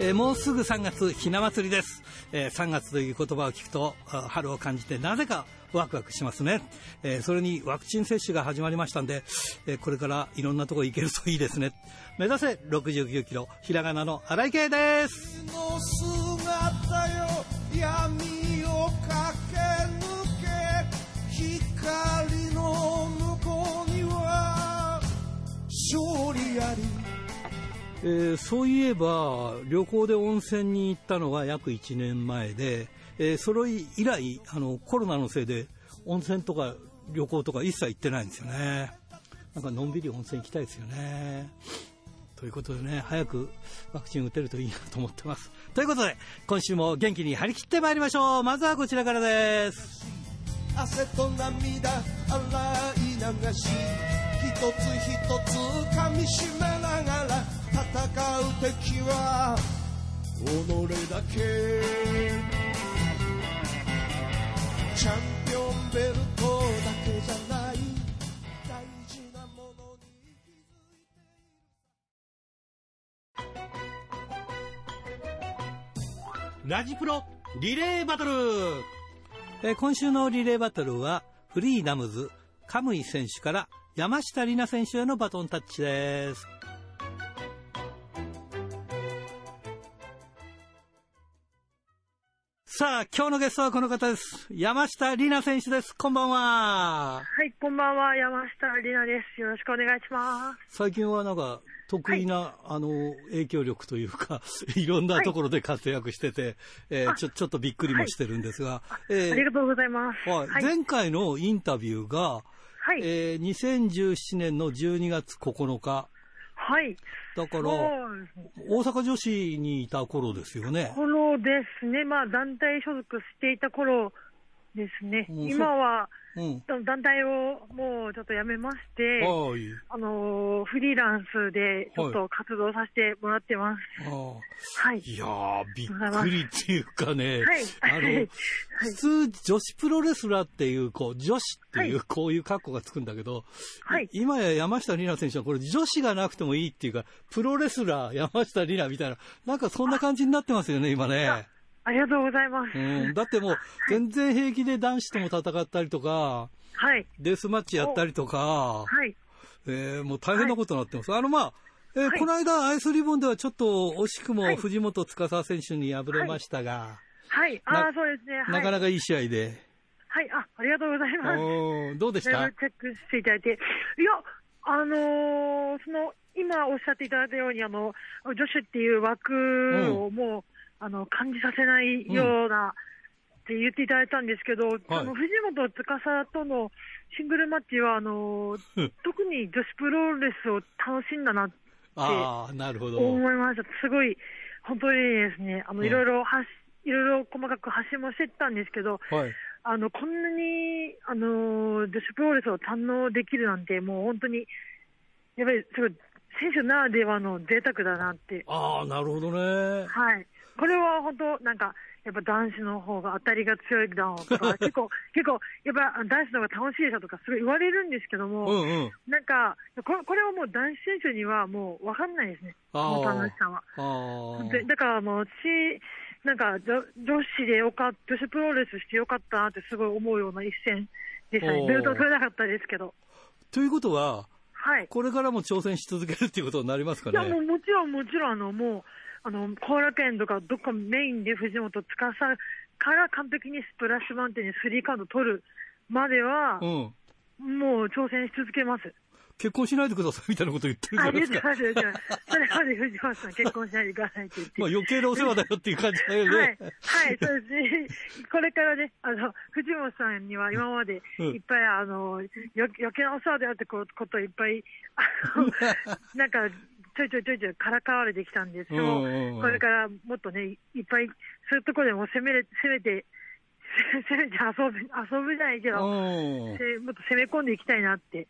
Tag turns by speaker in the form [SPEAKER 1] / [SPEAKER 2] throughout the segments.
[SPEAKER 1] え、もうすぐ3月ひな祭りです、えー、3月という言葉を聞くと春を感じてなぜかワクワクしますね、えー、それにワクチン接種が始まりましたんで、えこれからいろんなとこ行けるといいですね。目指せ69キロひらがなの荒井圭です。えー、そういえば旅行で温泉に行ったのが約1年前で、えー、それ以来あのコロナのせいで温泉とか旅行とか一切行ってないんですよね。なんかのんびり温泉行きたいですよね。ということでね早くワクチン打てるといいなと思ってます。ということで今週も元気に張り切ってまいりましょう。まずはこちらからです。汗と涙洗い流し一つ一つ噛みしめながら戦う敵は己だけ。チャンピオンベルトだけじゃない。大事なものに気づいている。ラジプロリレーバトル。え今週のリレーバトルはフリーダムズカムイ選手から山下里奈選手へのバトンタッチです。さあ、今日のゲストはこの方です。山下里奈選手です。こんばんは。
[SPEAKER 2] はい、こんばんは。山下里奈です。よろしくお願いします。
[SPEAKER 1] 最近はなんか、得意な、はい、あの、影響力というか、いろんなところで活躍してて、はい、えー、ちょ、ちょっとびっくりもしてるんですが、
[SPEAKER 2] はい、えー、ありがとうございます。
[SPEAKER 1] はい。前回のインタビューが、はい、えー、2017年の12月9日、
[SPEAKER 2] はい。
[SPEAKER 1] だから、大阪女子にいた頃ですよね。
[SPEAKER 2] 頃ですね。まあ、団体所属していた頃ですね。今は、うん、団体をもうちょっとやめまして、はい、あのフリーランスでちょっと活動させてもらってます。
[SPEAKER 1] はい。いやー、びっくりっていうかね、はい、あの、普通女子プロレスラーっていう、こう、女子っていう、こういう格好がつくんだけど、はい、今や山下里奈選手はこれ女子がなくてもいいっていうか、プロレスラー山下里奈みたいな、なんかそんな感じになってますよね、今ね。
[SPEAKER 2] ありがとうございます。
[SPEAKER 1] うん、だってもう、全然平気で男子とも戦ったりとか、はい。デスマッチやったりとか、はい。えー、もう大変なことになってます。はい、あの、まあ、えーはい、この間、アイスリボンではちょっと惜しくも藤本司選手に敗れましたが、
[SPEAKER 2] はい、ああ、そうですね、
[SPEAKER 1] なかなかいい試合で。
[SPEAKER 2] はい、あ、ありがとうございます。
[SPEAKER 1] どうでした？チェ
[SPEAKER 2] ックしていただいて。いや、あのー、その、今おっしゃっていただいたように、あの、女子っていう枠をもう、あの感じさせないような、って言っていただいたんですけど、はい、あの藤本司とのシングルマッチは、あの特に女子プロレスを楽しんだなって思いました。すごい、本当にですね、あの、いろいろはいろいろ細かく発信もしてたんですけど、はい、あの、こんなに、あの女子プロレスを堪能できるなんて、もう本当に、やっぱりすごい、選手ならではの贅沢だなって。
[SPEAKER 1] ああ、なるほどね。
[SPEAKER 2] はい。これは本当、なんか、やっぱ男子の方が当たりが強いだろうとか、結構、結構、やっぱ男子の方が楽しいでしょとか、すごい言われるんですけども、うんうん、なんかこれ、これはもう男子選手にはもう分かんないですね、この楽しさは。でだからもう、私、なんか女子でよかった、女子プロレスしてよかったなってすごい思うような一戦でしたね。ベルト取れなかったですけど。
[SPEAKER 1] ということは、はい、これからも挑戦し続けるっていうことになりますかね。
[SPEAKER 2] いや、もうもちろん、もちろん、あの、もう、あの、後楽園とかどっかメインで藤本司から完璧にスプラッシュマウンテンにスリーカウント取るまでは、うん、もう挑戦し続けます。
[SPEAKER 1] 結婚しないでくださいみたいなこと言ってるじゃないですか。あ、言ってます、
[SPEAKER 2] それまで藤本さん結婚しないでくださいって言って。
[SPEAKER 1] まあ余計なお世話だよっていう感じだよね。はい。はい、
[SPEAKER 2] そうですね。これからね、あの、藤本さんには今までいっぱい、あの、余計なお世話だよってこといっぱい、あの、なんか、ちょいちょいちょいちょいからかわれてきたんですけど、これからもっとね、いっぱい、そういうところでも攻めれ、攻めて、攻めて遊ぶ、遊ぶじゃないけど、もっと攻め込んでいきたいなって。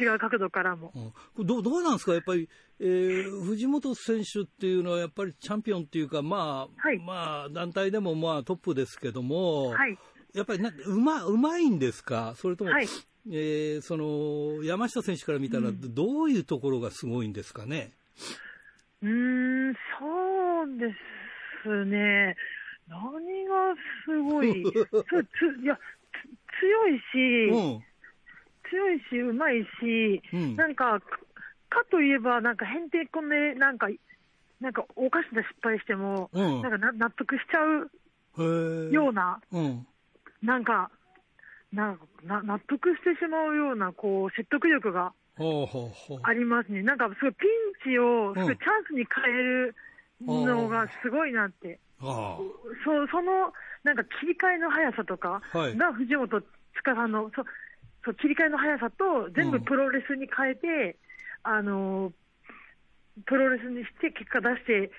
[SPEAKER 2] 違う角度からも。
[SPEAKER 1] うん、どどうなんですか、やっぱり、えー、藤本選手っていうのは、やっぱりチャンピオンっていうか、まあ、はい、まあ、団体でもまあトップですけども、はい、やっぱりなうまうまいんですか、それとも、はい、えー、その、山下選手から見たら、どういうところがすごいんですかね？
[SPEAKER 2] うーん、そうですね。何がすごい、ついやつ強いし、
[SPEAKER 1] うん。
[SPEAKER 2] 強いし、うまいし、
[SPEAKER 1] うん
[SPEAKER 2] なんか、かかといえば、なんか、へんてこで、なんか、なんか、おかしな失敗しても、
[SPEAKER 1] うん
[SPEAKER 2] なんかな納得しちゃう。ような、
[SPEAKER 1] うん。
[SPEAKER 2] なんか、な納得してしまうような、こう、説得力が。ありますね。なんか、すごいピンチを、すごいチャンスに変えるのがすごいなって。
[SPEAKER 1] あ
[SPEAKER 2] そう、その、なんか切り替えの速さとか
[SPEAKER 1] はい。
[SPEAKER 2] が藤本塚さんの、そそう切り替えの速さと全部
[SPEAKER 1] うん。
[SPEAKER 2] プロレスに変えて、あの、プロレスにして結果出して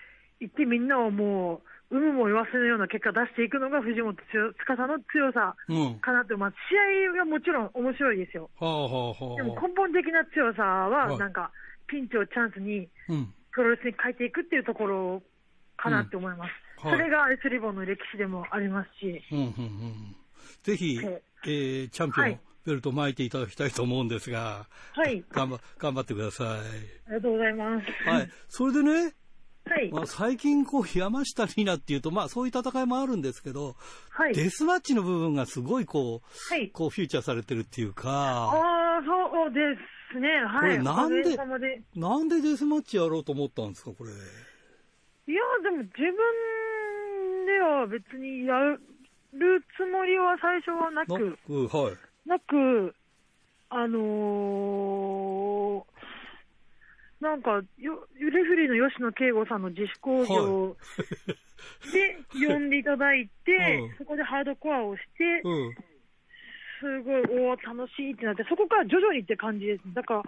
[SPEAKER 2] いってみんなをもう、有無も言わせぬような結果出していくのが藤本塚さんの強さ
[SPEAKER 1] あ。うん。
[SPEAKER 2] かなと思います。試合がもちろん面白いですよ。
[SPEAKER 1] はあはあは
[SPEAKER 2] でも
[SPEAKER 1] あ。
[SPEAKER 2] 根本的な強さ
[SPEAKER 1] は
[SPEAKER 2] なんか、ピンチをチャンスに
[SPEAKER 1] うん。
[SPEAKER 2] プロレスに変えていくっていうところかなって思います。
[SPEAKER 1] はい
[SPEAKER 2] それがアイスリボンの歴史でもありますし、
[SPEAKER 1] うん、うん、うん。ぜひ、
[SPEAKER 2] え
[SPEAKER 1] えー、チャンピオン、
[SPEAKER 2] はい
[SPEAKER 1] ベルト巻いていただきたいと思うんですが、
[SPEAKER 2] はい、
[SPEAKER 1] 頑張、頑張ってください。
[SPEAKER 2] ありがとうございます。
[SPEAKER 1] はい。それでね、
[SPEAKER 2] はい、
[SPEAKER 1] まあ、最近こう、山下里奈っていうと、まあ、そういう戦いもあるんですけど、
[SPEAKER 2] はい、
[SPEAKER 1] デスマッチの部分がすごいこう、
[SPEAKER 2] はい。
[SPEAKER 1] こう、フューチャーされてるっていうか、
[SPEAKER 2] ああ、そうですね。はい。
[SPEAKER 1] これなんでなんでデスマッチやろうと思ったんですか、これ。
[SPEAKER 2] いや、でも自分では別にやるつもりは最初はな
[SPEAKER 1] な
[SPEAKER 2] く、
[SPEAKER 1] く、はい。
[SPEAKER 2] なく、あのーなんかよ、レフェリーの吉野圭吾さんの自主工業で呼んでいただいて、
[SPEAKER 1] うん
[SPEAKER 2] そこでハードコアをして、
[SPEAKER 1] うん。
[SPEAKER 2] すごい、おお、楽しいってなって、そこから徐々にって感じです。だから、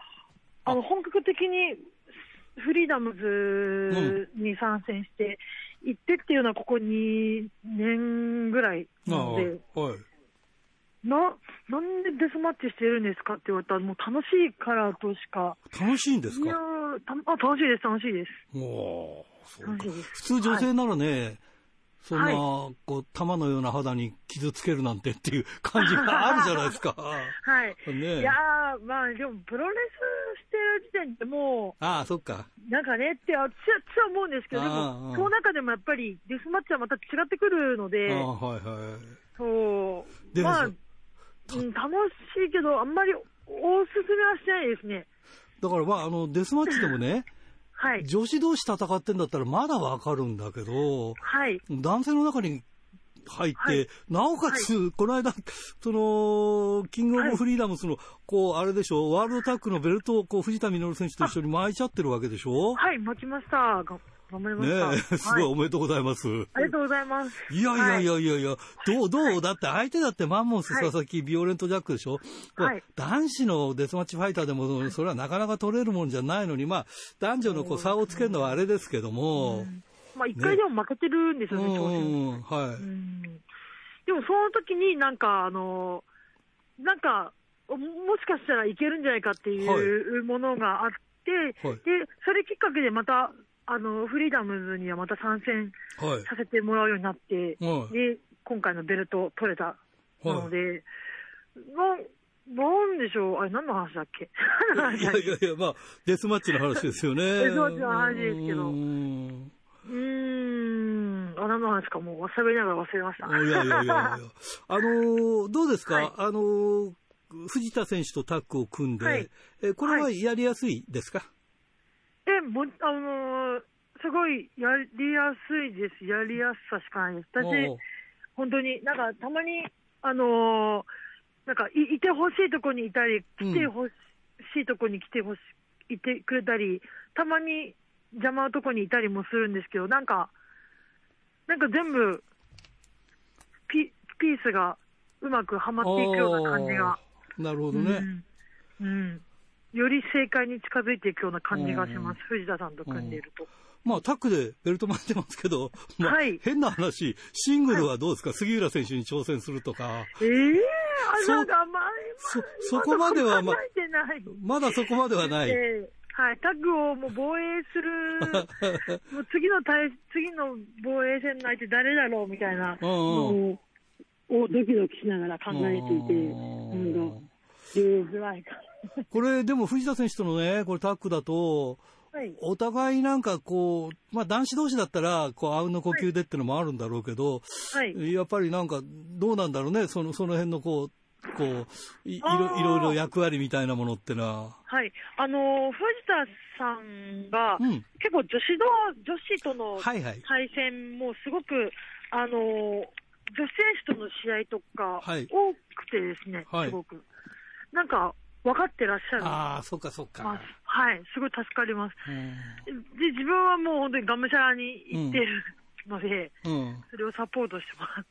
[SPEAKER 2] あの、本格的にフリーダムズに参戦して行ってっていうのは、ここ2年ぐらいなので、
[SPEAKER 1] はい。
[SPEAKER 2] な、なんでデスマッチしてるんですかって言われたら、もう楽しいからとしか。
[SPEAKER 1] 楽しいんです
[SPEAKER 2] いや
[SPEAKER 1] か
[SPEAKER 2] ーたあ、楽しいです、楽しいです。
[SPEAKER 1] おーそうか普通女性ならね、そんな、
[SPEAKER 2] は
[SPEAKER 1] こう、玉のような肌に傷つけるなんてっていう感じがあるじゃないですか。
[SPEAKER 2] はい。
[SPEAKER 1] ね
[SPEAKER 2] いやー、まあ、でも、プロレスしてる時点でも
[SPEAKER 1] ああ、そっか。
[SPEAKER 2] う、なんかねって、私は私は思うんですけど、でも、その中でもやっぱり、デスマッチはまた違ってくるの
[SPEAKER 1] あ
[SPEAKER 2] で、
[SPEAKER 1] あ、はいはい。
[SPEAKER 2] そう、まあ、楽しいけど、あんまりおすすめはしないですね。
[SPEAKER 1] だからまあ、あの、デスマッチでもね、
[SPEAKER 2] はい。
[SPEAKER 1] 女子同士戦ってんだったらまだわかるんだけど、
[SPEAKER 2] はい。
[SPEAKER 1] 男性の中に入って、
[SPEAKER 2] はい
[SPEAKER 1] なおかつ、この間、その、キングオブフリーダムスの、こう、あれでしょ、ワールドタッグのベルトを、こう、藤田実選手と一緒に巻いちゃってるわけでしょ？
[SPEAKER 2] はい、待ちました。が頑張りました。
[SPEAKER 1] ねえ、すごい
[SPEAKER 2] は
[SPEAKER 1] おめでとうございます。
[SPEAKER 2] ありがとうございます。
[SPEAKER 1] いやいやいやいやいや、どう、どう、だって相手だってマンモス、
[SPEAKER 2] はい。
[SPEAKER 1] 佐々木、ビオレントジャックでしょ、
[SPEAKER 2] はい。
[SPEAKER 1] 男子のデスマッチファイターでも、それはなかなか取れるもんじゃないのに、まあ、男女のこう差をつけるのはあれですけども、
[SPEAKER 2] まあ、一回でも負けてるんです
[SPEAKER 1] う
[SPEAKER 2] よね、挑戦
[SPEAKER 1] ん、うん、は
[SPEAKER 2] うん。でもその時になんか、あの、なんか、ももしかしたらいけるんじゃないかっていうものがあって、
[SPEAKER 1] はい。
[SPEAKER 2] で、それきっかけでまた、あの、フリーダムズにはまた参戦
[SPEAKER 1] い、はい。
[SPEAKER 2] させてもらうようになって、
[SPEAKER 1] はい。
[SPEAKER 2] で、今回のベルト取れたなので、ななんでしょう、あれ何の話だっけ？
[SPEAKER 1] いやいやいや、まあ、デスマッチの話ですよね。
[SPEAKER 2] デスマッチの話ですけど。
[SPEAKER 1] うん。
[SPEAKER 2] うーん、あ、何の話かもう喋りながら忘れました。
[SPEAKER 1] いやいやいやいや。あのーどうですか、
[SPEAKER 2] はい。
[SPEAKER 1] あのー藤田選手とタッグを組んで、
[SPEAKER 2] はい。
[SPEAKER 1] えこれはやりやすいですか、
[SPEAKER 2] え、も、あのーすごいやりやすいです。やりやすさしかないです。私本当に、なんか、たまに、あのーなんかい、いてほしいとこにいたり、来てほしいとこに来てほしい、いてくれたり、たまに邪魔なとこにいたりもするんですけど、なんか、なんか全部、ピ、ピースがうまくはまっていくような感じが。
[SPEAKER 1] なるほどね。
[SPEAKER 2] うん。うんより正解に近づいていくような感じがします。藤田さんと組んでいると。
[SPEAKER 1] まあ、タッグでベルト巻いてますけど、まあ、
[SPEAKER 2] はい
[SPEAKER 1] 変な話、シングルはどうですか、杉浦選手に挑戦するとか、
[SPEAKER 2] ええあ、
[SPEAKER 1] そう
[SPEAKER 2] なんか、まあ、
[SPEAKER 1] そそこまではま。まだそこまではない。
[SPEAKER 2] ええはい、タッグをもう防衛する、もう次の対、次の防衛戦の相手誰だろうみたいなのを、をドキドキしながら考えていて、
[SPEAKER 1] うん。
[SPEAKER 2] なんか、言いづらいか
[SPEAKER 1] これ、でも藤田選手とのね、これタッグだと、
[SPEAKER 2] ら。はい。
[SPEAKER 1] お互いなんかこう、まあ男子同士だったら、こう、あうんの呼吸でってのもあるんだろうけど、
[SPEAKER 2] はい。
[SPEAKER 1] やっぱりなんか、どうなんだろうね、その、その辺のこう、こう、いいろいろいろ役割みたいなものってのは。
[SPEAKER 2] はい。あのー、藤田さんが、
[SPEAKER 1] うん。
[SPEAKER 2] 結構女子同、女子との
[SPEAKER 1] はいはい。
[SPEAKER 2] 対戦もすごく、あのー、女子選手との試合とか、
[SPEAKER 1] はい
[SPEAKER 2] 多くてですね、
[SPEAKER 1] はい
[SPEAKER 2] すごく。なんか、分かってらっしゃる。
[SPEAKER 1] ああ、そっかそっか。
[SPEAKER 2] はい。すごい助かります。
[SPEAKER 1] うん。
[SPEAKER 2] で、自分はもう本当にがむしゃらに行ってるので、
[SPEAKER 1] うん。
[SPEAKER 2] それをサポートしてもらっ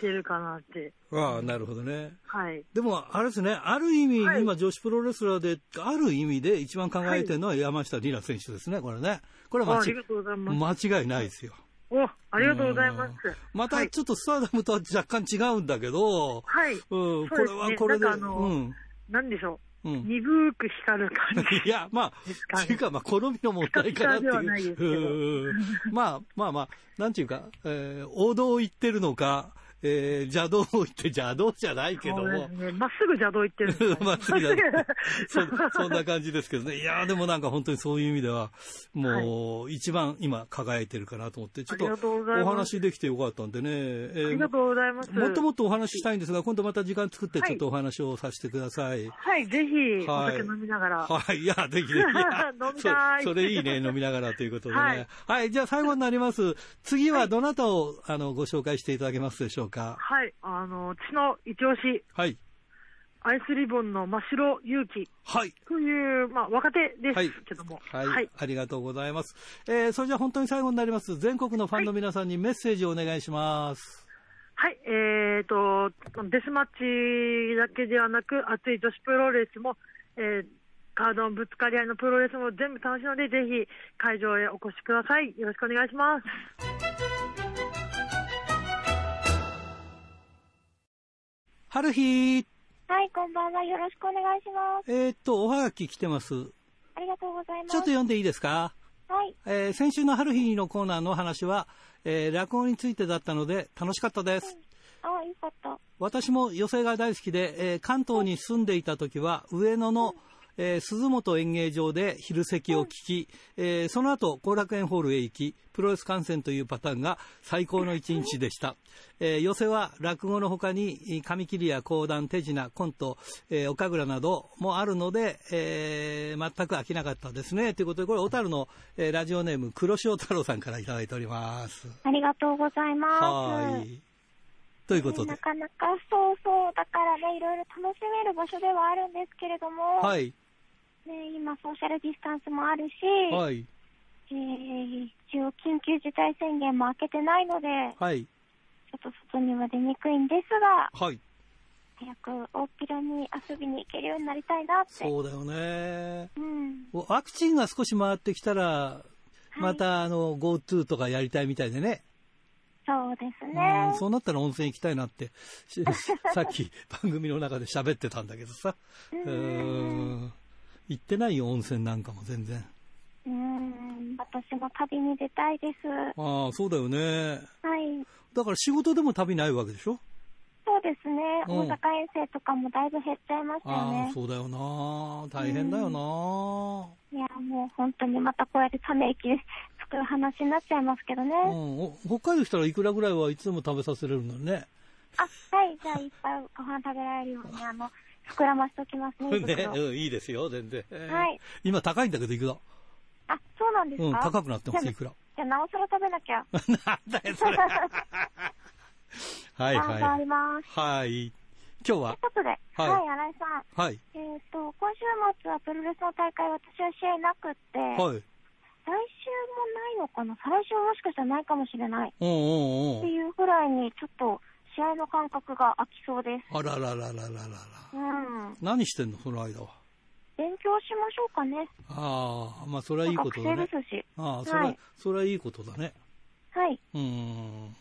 [SPEAKER 2] てるかなって。
[SPEAKER 1] ああ、なるほどね。
[SPEAKER 2] はい。
[SPEAKER 1] でも、あれですね、ある意味、
[SPEAKER 2] はい
[SPEAKER 1] 今、女子プロレスラーで、ある意味で一番輝いてるのは山下里奈選手ですね、これね。これは間違
[SPEAKER 2] い
[SPEAKER 1] ないですよ。
[SPEAKER 2] お、ありがとうございます。
[SPEAKER 1] また
[SPEAKER 2] はい
[SPEAKER 1] ちょっとスターダムとは若干違うんだけど、
[SPEAKER 2] はい。
[SPEAKER 1] うん、これはこれで、
[SPEAKER 2] なんかあの
[SPEAKER 1] うん、
[SPEAKER 2] なんでしょ
[SPEAKER 1] う
[SPEAKER 2] う。
[SPEAKER 1] ん。
[SPEAKER 2] 鈍く光る感じ。
[SPEAKER 1] いや、まあ、
[SPEAKER 2] ですかね
[SPEAKER 1] っていうか、まあ、好みの問題かなって
[SPEAKER 2] い
[SPEAKER 1] いう。まあ、まあまあ、なんていうか、えー王道を言ってるのか、えー邪道を言って邪道じゃないけども
[SPEAKER 2] そうです、ね。まっすぐ邪道行ってるんですか
[SPEAKER 1] まっすぐ邪道そそんな感じですけどね。いやーでもなんか本当にそういう意味では、もう、一番今輝いてるかなと思って、ちょっ
[SPEAKER 2] と
[SPEAKER 1] お話できてよかったんでね。えー
[SPEAKER 2] ありがとうございます。
[SPEAKER 1] もっともっとお話ししたいんですが、今度また時間作って
[SPEAKER 2] はい
[SPEAKER 1] ちょっとお話をさせてください。
[SPEAKER 2] はい、ぜひ、お
[SPEAKER 1] はい
[SPEAKER 2] 酒飲みながら。
[SPEAKER 1] はい、いや、ぜひぜひ。
[SPEAKER 2] 飲みたい
[SPEAKER 1] そそれいいね、飲みながらということでね。は
[SPEAKER 2] はいい、
[SPEAKER 1] じゃあ最後になります。次はどなたを、あの、ご紹介していただけますでしょうか？
[SPEAKER 2] はい、あの、血の一押し、
[SPEAKER 1] はい。
[SPEAKER 2] アイスリボンの真城勇気
[SPEAKER 1] はい。
[SPEAKER 2] という、まあ、若手で
[SPEAKER 1] はい
[SPEAKER 2] すけども。
[SPEAKER 1] はい、
[SPEAKER 2] はい。
[SPEAKER 1] ありがとうございます。えー、それじゃあ本当に最後になります。全国のファンの皆さんにメッセージをお願いします。
[SPEAKER 2] はい、えーと、デスマッチだけではなく、熱い女子プロレスも、えー、カードのぶつかり合いのプロレスも全部楽しいので、ぜひ会場へお越しください。よろしくお願いします。
[SPEAKER 1] 春日
[SPEAKER 3] はい、こんばんは。よろしくお願いします。
[SPEAKER 1] えーっと、おはがき来てます。
[SPEAKER 3] ありがとうございます。
[SPEAKER 1] ちょっと読んでいいですか？
[SPEAKER 3] はい。
[SPEAKER 1] えー先週の春日のコーナーの話は、えー落語についてだったので楽しかったです。
[SPEAKER 3] あ、よかった。
[SPEAKER 1] 私も寄席が大好きで、えー関東に住んでいた時は上野の、えー鈴本演芸場で昼席を聞き、えーその後後楽園ホールへ行きプロレス観戦というパターンが最高の一日でした、えー寄席は落語の他に紙切りや講談手品コント、えー、お神楽などもあるので、えー全く飽きなかったですね。ということでこれ小樽の、えーラジオネーム黒潮太郎さんからいただいております。
[SPEAKER 3] ありがとうございます。
[SPEAKER 1] はい。ということで。
[SPEAKER 3] なかなかそうそう、だからね、いろいろ楽しめる場所ではあるんですけれども、
[SPEAKER 1] はい
[SPEAKER 3] ね、今、ソーシャルディスタンスもあるし、
[SPEAKER 1] はい。
[SPEAKER 3] えー一応、緊急事態宣言も明けてないので、
[SPEAKER 1] はい。
[SPEAKER 3] ちょっと外には出にくいんですが、
[SPEAKER 1] はい。
[SPEAKER 3] 早く大っぴらに遊びに行けるようになりたいなって。
[SPEAKER 1] そうだよね。
[SPEAKER 3] うん。
[SPEAKER 1] ワクチンが少し回ってきたら、またあの GoTo とかやりたいみたいでね、
[SPEAKER 3] そうです
[SPEAKER 1] う
[SPEAKER 3] ね
[SPEAKER 1] ん、。そうなったら温泉行きたいなって、しさっき番組の中で喋ってたんだけどさ、うん行ってないよ、温泉なんかも全然。
[SPEAKER 3] うん、私も旅に出たいです。
[SPEAKER 1] ああ、そうだよね。
[SPEAKER 3] はい。
[SPEAKER 1] だから仕事でも旅ないわけでしょ？
[SPEAKER 3] そうですね。
[SPEAKER 1] うん
[SPEAKER 3] 大阪遠征とかもだいぶ減っちゃいましたよ
[SPEAKER 1] ああ、
[SPEAKER 3] ね。
[SPEAKER 1] そうだよな。大変だよな。
[SPEAKER 3] いや、もう本当にまたこうやってため息作る話になっちゃいますけどね。
[SPEAKER 1] うん、お北海道来たらいくらぐらいはいつでも食べさせれるのにね。
[SPEAKER 3] あ、はい。じゃあいっぱいご飯食べられるように、あの、膨らましときますね。胃
[SPEAKER 1] ね、
[SPEAKER 3] 袋
[SPEAKER 1] うん、いいですよ、全然。
[SPEAKER 3] はい。
[SPEAKER 1] 今高いんだけど、いくら？
[SPEAKER 3] あ、そうなんですか？
[SPEAKER 1] うん、高くなってます、いくら。
[SPEAKER 3] じゃあなおさら食べなきゃ。
[SPEAKER 1] なんだよ、それ。はいは
[SPEAKER 3] ります。
[SPEAKER 1] い。はい。今日は？
[SPEAKER 3] ということで、はい、新井さん。
[SPEAKER 1] はい。
[SPEAKER 3] えっ、と、今週末はプロレスの大会、私は試合なくって、
[SPEAKER 1] はい。
[SPEAKER 3] 来週もないのかな？再来週もしかしたらないかもしれない。
[SPEAKER 1] うんうんうん。
[SPEAKER 3] っていうぐらいに、ちょっと試合の感覚が空きそうです。
[SPEAKER 1] あららららららら。
[SPEAKER 3] うん。
[SPEAKER 1] 何してんの、その間は。
[SPEAKER 3] 勉強しましょうかね。
[SPEAKER 1] ああ、まあ、それはいいことだね
[SPEAKER 3] 学生。ですし。
[SPEAKER 1] ああ、それは、
[SPEAKER 3] はい
[SPEAKER 1] それはいいことだね。
[SPEAKER 3] はい。
[SPEAKER 1] うん。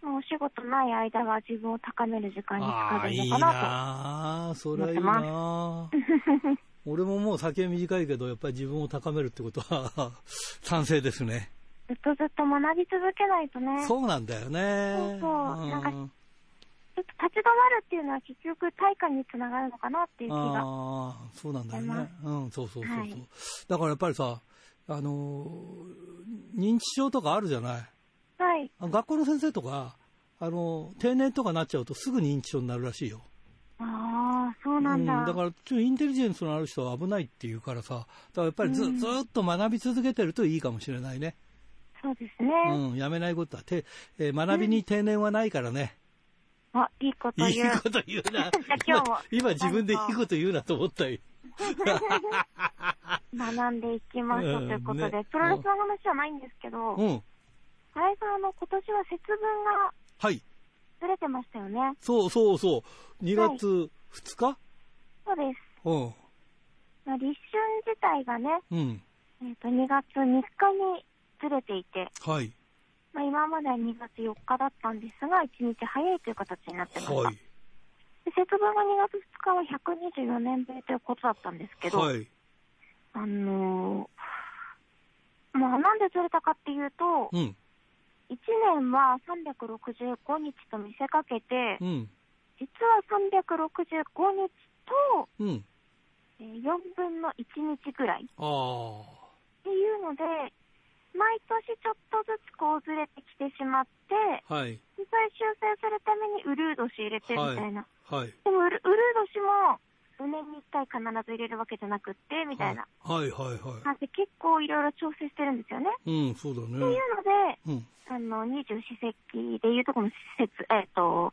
[SPEAKER 3] もうお仕事ない間は自分を高める時間に使
[SPEAKER 1] ああ、いい
[SPEAKER 3] えるのかな
[SPEAKER 1] なあそれはいい
[SPEAKER 3] 思って
[SPEAKER 1] なあ 俺ももう先は短いけど、やっぱり自分を高めるってことは、賛成ですね。
[SPEAKER 3] と。ずっとずっと学び続けないとね。
[SPEAKER 1] そうなんだよね。
[SPEAKER 3] そうそうなんかやちょっと立ち止まるっていうのは結局対価につながるのかなっていう気が。
[SPEAKER 1] ああ、そうなんだよね。うん、そうそうそうそう、
[SPEAKER 3] はい
[SPEAKER 1] だからやっぱりさ、あのー認知症とかあるじゃない？
[SPEAKER 3] はい。
[SPEAKER 1] あ学校の先生とか、あの定年とかなっちゃうとすぐ認知症になるらしいよ。
[SPEAKER 3] ああ、そうなんだ。
[SPEAKER 1] うん、だからちょっとインテリジェンスのある人は危ないっていうからさ、だからやっぱりず,、
[SPEAKER 3] うん
[SPEAKER 1] ずっと学び続けてるといいかもしれないね。
[SPEAKER 3] そうですね。
[SPEAKER 1] うん、やめないことは、てえー学びに定年はないからね。
[SPEAKER 3] あ、いいこと
[SPEAKER 1] いい
[SPEAKER 3] 言う。
[SPEAKER 1] こと言うな。
[SPEAKER 3] 今日も
[SPEAKER 1] 今自分でいいこと言うなと思ったよ。
[SPEAKER 3] 学んでいきましょうということで、
[SPEAKER 1] うんね
[SPEAKER 3] プロレスの話じゃないんですけど、
[SPEAKER 1] うん。
[SPEAKER 3] 新井さん、あの、今年は節分が
[SPEAKER 1] はい。
[SPEAKER 3] ずれてましたよね。
[SPEAKER 1] そうそうそう。2月2日、
[SPEAKER 3] そうです。
[SPEAKER 1] うん。
[SPEAKER 3] まあ立春自体がね、
[SPEAKER 1] うん。
[SPEAKER 3] えっ、と、2月3日にずれていて、
[SPEAKER 1] はい。
[SPEAKER 3] まあ、今までは2月4日だったんですが、1日早いという形になってました。
[SPEAKER 1] はい。
[SPEAKER 3] で節分が2月2日は124年ぶりということだったんですけど、
[SPEAKER 1] はい。
[SPEAKER 3] あのーまあ、なんでずれたかっていうと、
[SPEAKER 1] うん。
[SPEAKER 3] 1年は365日と見せかけて
[SPEAKER 1] う、ん。
[SPEAKER 3] 実は365日と、
[SPEAKER 1] うん。
[SPEAKER 3] えー4分の1日ぐらいっ。ていうので、毎年ちょっとずつこうずれてきてしまって、
[SPEAKER 1] はい。
[SPEAKER 3] 実際修正するためにウルー年入れてみたいな。
[SPEAKER 1] はい。
[SPEAKER 3] でもウルウルー年も4年に1回必ず入れるわけじゃなくって、みたいな。
[SPEAKER 1] はいはいは
[SPEAKER 3] なんで結構いろいろ調整してるんですよね。
[SPEAKER 1] い。うん、そうだ
[SPEAKER 3] っていう
[SPEAKER 1] ね。
[SPEAKER 3] ので、
[SPEAKER 1] うん。
[SPEAKER 3] あの、二十四節気でいうとこの施設、えっ、と、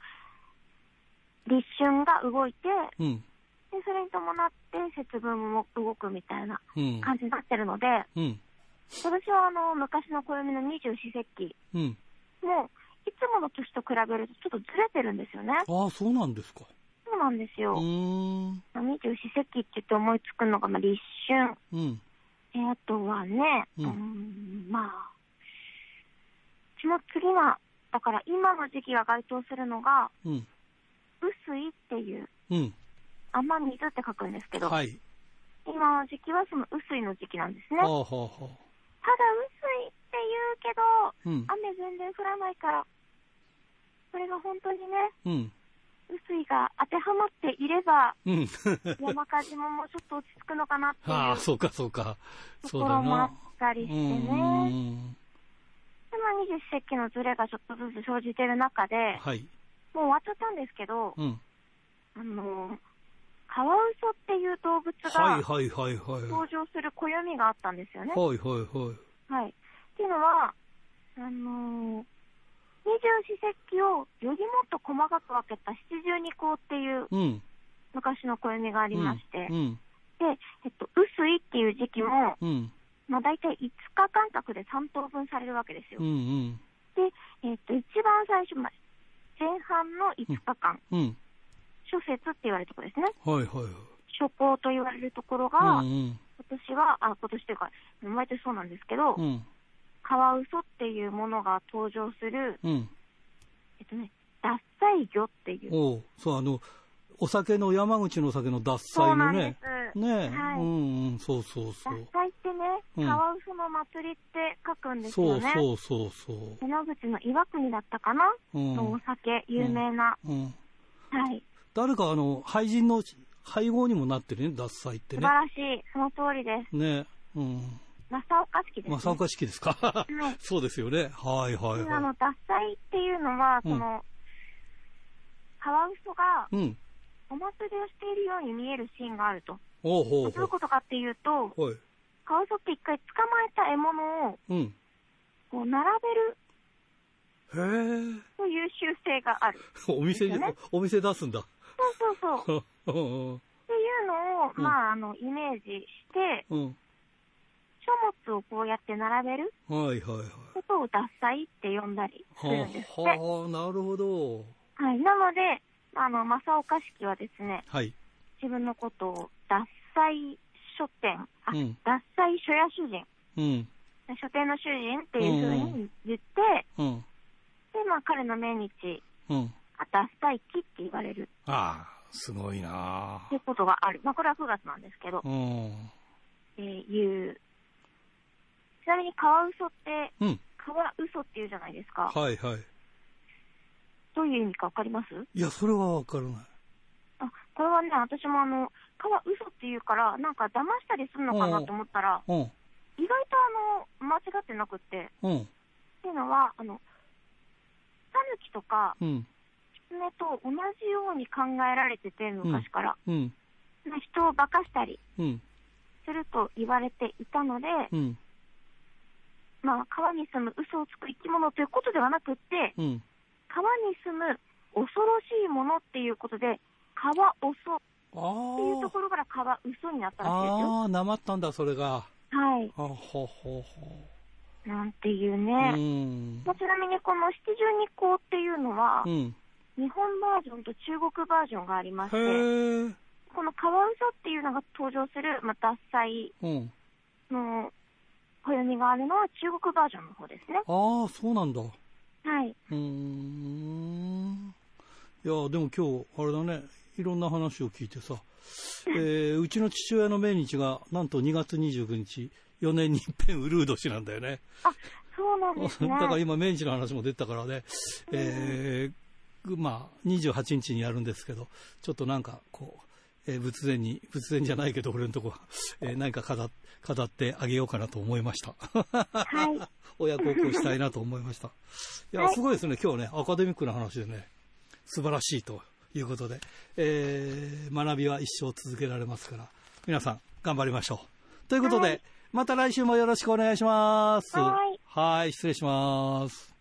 [SPEAKER 3] 立春が動いて、
[SPEAKER 1] うん。
[SPEAKER 3] で、それに伴って節分も動くみたいな
[SPEAKER 1] うん。
[SPEAKER 3] 感じになってるので、
[SPEAKER 1] うん。
[SPEAKER 3] 私はあの、昔の暦の二十四節気
[SPEAKER 1] うん。
[SPEAKER 3] も、いつもの年と比べるとちょっとずれてるんですよね。
[SPEAKER 1] ああ、そうなんですか。
[SPEAKER 3] そうなんです
[SPEAKER 1] う
[SPEAKER 3] よ。二十四節気って言って思いつくのが、まあ、立春。
[SPEAKER 1] うん。
[SPEAKER 3] えーあとはね、
[SPEAKER 1] う
[SPEAKER 3] うんん、まあ、その次は、だから今の時期が該当するのが、
[SPEAKER 1] うん。
[SPEAKER 3] 雨水っていう、
[SPEAKER 1] うん。
[SPEAKER 3] 雨水って書くんですけど、
[SPEAKER 1] はい。
[SPEAKER 3] 今の時期はその雨水の時期なんですね。
[SPEAKER 1] ははあはあ。
[SPEAKER 3] 雨水って言うけど、
[SPEAKER 1] うん。
[SPEAKER 3] 雨全然降らないから、それが本当にね、
[SPEAKER 1] うん。
[SPEAKER 3] 雨水が当てはまっていれば、
[SPEAKER 1] うん。
[SPEAKER 3] 山火事ももうちょっと落ち着くのかなってい
[SPEAKER 1] ああ、
[SPEAKER 3] う
[SPEAKER 1] そうかそうか。
[SPEAKER 3] と
[SPEAKER 1] そうだな
[SPEAKER 3] ころもあっ。たり
[SPEAKER 1] う
[SPEAKER 3] してね。
[SPEAKER 1] ん。
[SPEAKER 3] で、まあ、二十四節気のズレがちょっとずつ生じてる中で、
[SPEAKER 1] はい。
[SPEAKER 3] もう終わっちゃったんですけど、
[SPEAKER 1] うん。
[SPEAKER 3] あの、カワウソっていう動物
[SPEAKER 1] はい
[SPEAKER 3] が。登場する暦があったんですよね。
[SPEAKER 1] はいはいはい。
[SPEAKER 3] はい。っていうのは、あのー二十四節気をよりもっと細かく分けた七十二項っていう
[SPEAKER 1] うん。
[SPEAKER 3] 昔の暦がありまして、
[SPEAKER 1] うん。
[SPEAKER 3] で、えっと、雨水っていう時期も、
[SPEAKER 1] うん。
[SPEAKER 3] まあ大体5日間隔で3等分されるわけですよ。
[SPEAKER 1] うん。うん。
[SPEAKER 3] で、えっと、一番最初、まあ前半の5日間、
[SPEAKER 1] うん。
[SPEAKER 3] 諸節って言われるところですね。
[SPEAKER 1] はいはいはい。
[SPEAKER 3] 諸項と言われるところが、
[SPEAKER 1] うんうん。
[SPEAKER 3] 今年は、あ、今年というか、毎年そうなんですけど、
[SPEAKER 1] うん。
[SPEAKER 3] カワウソっていうものが登場する、
[SPEAKER 1] うん。
[SPEAKER 3] えっとね、脱菜魚っていう。
[SPEAKER 1] おうそう、あの、お酒の、山口のお酒の脱
[SPEAKER 3] そう
[SPEAKER 1] 菜の
[SPEAKER 3] なんで
[SPEAKER 1] ね
[SPEAKER 3] す。。
[SPEAKER 1] ね
[SPEAKER 3] はい
[SPEAKER 1] うんうん、そうそうそう
[SPEAKER 3] 脱。菜ってね、
[SPEAKER 1] うん
[SPEAKER 3] カワウソの祭りって書くんです
[SPEAKER 1] そう
[SPEAKER 3] よね。
[SPEAKER 1] そうそうそう。
[SPEAKER 3] 山口の岩国だったかな、
[SPEAKER 1] うん。
[SPEAKER 3] のお酒、有名な。
[SPEAKER 1] うん。
[SPEAKER 3] はい。
[SPEAKER 1] 誰かあの、俳人の配合にもなってるね、脱菜ってね。
[SPEAKER 3] 素晴らしい。その通りです。
[SPEAKER 1] ね。うん。
[SPEAKER 3] 正岡式です、ね。
[SPEAKER 1] 正岡式ですか？
[SPEAKER 3] はい
[SPEAKER 1] そうですよね。はいはい
[SPEAKER 3] であの、
[SPEAKER 1] は
[SPEAKER 3] 脱菜っていうのは、
[SPEAKER 1] うん
[SPEAKER 3] その、カワウソが
[SPEAKER 1] い。うん。
[SPEAKER 3] お祭りをしているように見えるシーンがあると。
[SPEAKER 1] おうほう
[SPEAKER 3] どういう
[SPEAKER 1] ほ
[SPEAKER 3] ことかっていうと、
[SPEAKER 1] う。はい。
[SPEAKER 3] カワウソって一回捕まえた獲物を
[SPEAKER 1] うん。
[SPEAKER 3] こう並べる
[SPEAKER 1] へえ。
[SPEAKER 3] という習性がある。
[SPEAKER 1] お店にお店出すんだ。
[SPEAKER 3] そうそうそう。っていうのを、
[SPEAKER 1] うん
[SPEAKER 3] まあ、あの、イメージして、
[SPEAKER 1] うん。
[SPEAKER 3] 書物をこうやって並べる
[SPEAKER 1] はいはいはい。
[SPEAKER 3] ことを脱菜って呼んだりするんです。
[SPEAKER 1] はあ、はあ、なるほど。
[SPEAKER 3] はい。なので、あの、正岡式はですね、
[SPEAKER 1] はい。
[SPEAKER 3] 自分のことを脱菜書店、あ、
[SPEAKER 1] うん
[SPEAKER 3] 脱菜書屋主人、
[SPEAKER 1] うん。
[SPEAKER 3] 書店の主人っていうふうに言って、
[SPEAKER 1] うん。
[SPEAKER 3] で、まあ彼の命日、
[SPEAKER 1] うん。
[SPEAKER 3] あ脱菜期って言われる
[SPEAKER 1] ああ、すごいな
[SPEAKER 3] ってことがある。まあこれは9月なんですけど、
[SPEAKER 1] うん。
[SPEAKER 3] っていう。ちなみにカワウソって、
[SPEAKER 1] うん。
[SPEAKER 3] カワウソって言うじゃないですか。
[SPEAKER 1] はいはい。
[SPEAKER 3] どういう意味かわかります？
[SPEAKER 1] いや、それはわからない。
[SPEAKER 3] あ、これはね、私もあの、蚊は嘘って言うから、なんか騙したりするのかなと思ったら、
[SPEAKER 1] うん、
[SPEAKER 3] 意外とあの、間違ってなくって、
[SPEAKER 1] うん、
[SPEAKER 3] っていうのは、あの、タヌキとか
[SPEAKER 1] うん、
[SPEAKER 3] キツネと同じように考えられてて、昔から。
[SPEAKER 1] うん、
[SPEAKER 3] 人を化かしたり
[SPEAKER 1] うん、
[SPEAKER 3] すると言われていたので、
[SPEAKER 1] うん、
[SPEAKER 3] まあ、川に住む嘘をつく生き物ということではなくって、
[SPEAKER 1] うん。
[SPEAKER 3] 川に住む恐ろしいものっていうことで、川遅っていうと
[SPEAKER 1] あ
[SPEAKER 3] ころから川嘘になったらしいですよ。
[SPEAKER 1] あ、ああ、なまったんだ、それが。
[SPEAKER 3] はい。
[SPEAKER 1] あほほほ。
[SPEAKER 3] なんていう
[SPEAKER 1] う
[SPEAKER 3] ね。
[SPEAKER 1] ん。
[SPEAKER 3] まあちなみにこの七十二項っていうのは
[SPEAKER 1] う、ん。
[SPEAKER 3] 日本バージョンと中国バージョンがありまして。このカワウソっていうのが登場する、まあ、脱菜
[SPEAKER 1] うん。
[SPEAKER 3] の暦があるのは中国バージョンの方ですね。
[SPEAKER 1] ああ、そうなんだ。う
[SPEAKER 3] はい。
[SPEAKER 1] ーん。いや、でも今日、あれだね、いろんな話を聞いてさ、えー うちの父親の命日が、なんと2月29日、4年に一遍ウルー年なんだよね。
[SPEAKER 3] あ、そうなんですね。
[SPEAKER 1] だから今、命日の話も出たからね、えーまあ、28日にやるんですけど、ちょっとなんか、こう、えー仏前に、仏前じゃないけど、俺のとこ、えー何か飾っ飾ってあげようかなと思いました。
[SPEAKER 3] はい。
[SPEAKER 1] 親孝行したいなと思いました。いや、
[SPEAKER 3] はい
[SPEAKER 1] すごいですね、今日ね、アカデミックな話でね、素晴らしいということで、えー学びは一生続けられますから、皆さん、頑張りましょう。ということで、
[SPEAKER 3] はい
[SPEAKER 1] また来週もよろしくお願いします。
[SPEAKER 3] はい
[SPEAKER 1] はい、失礼します。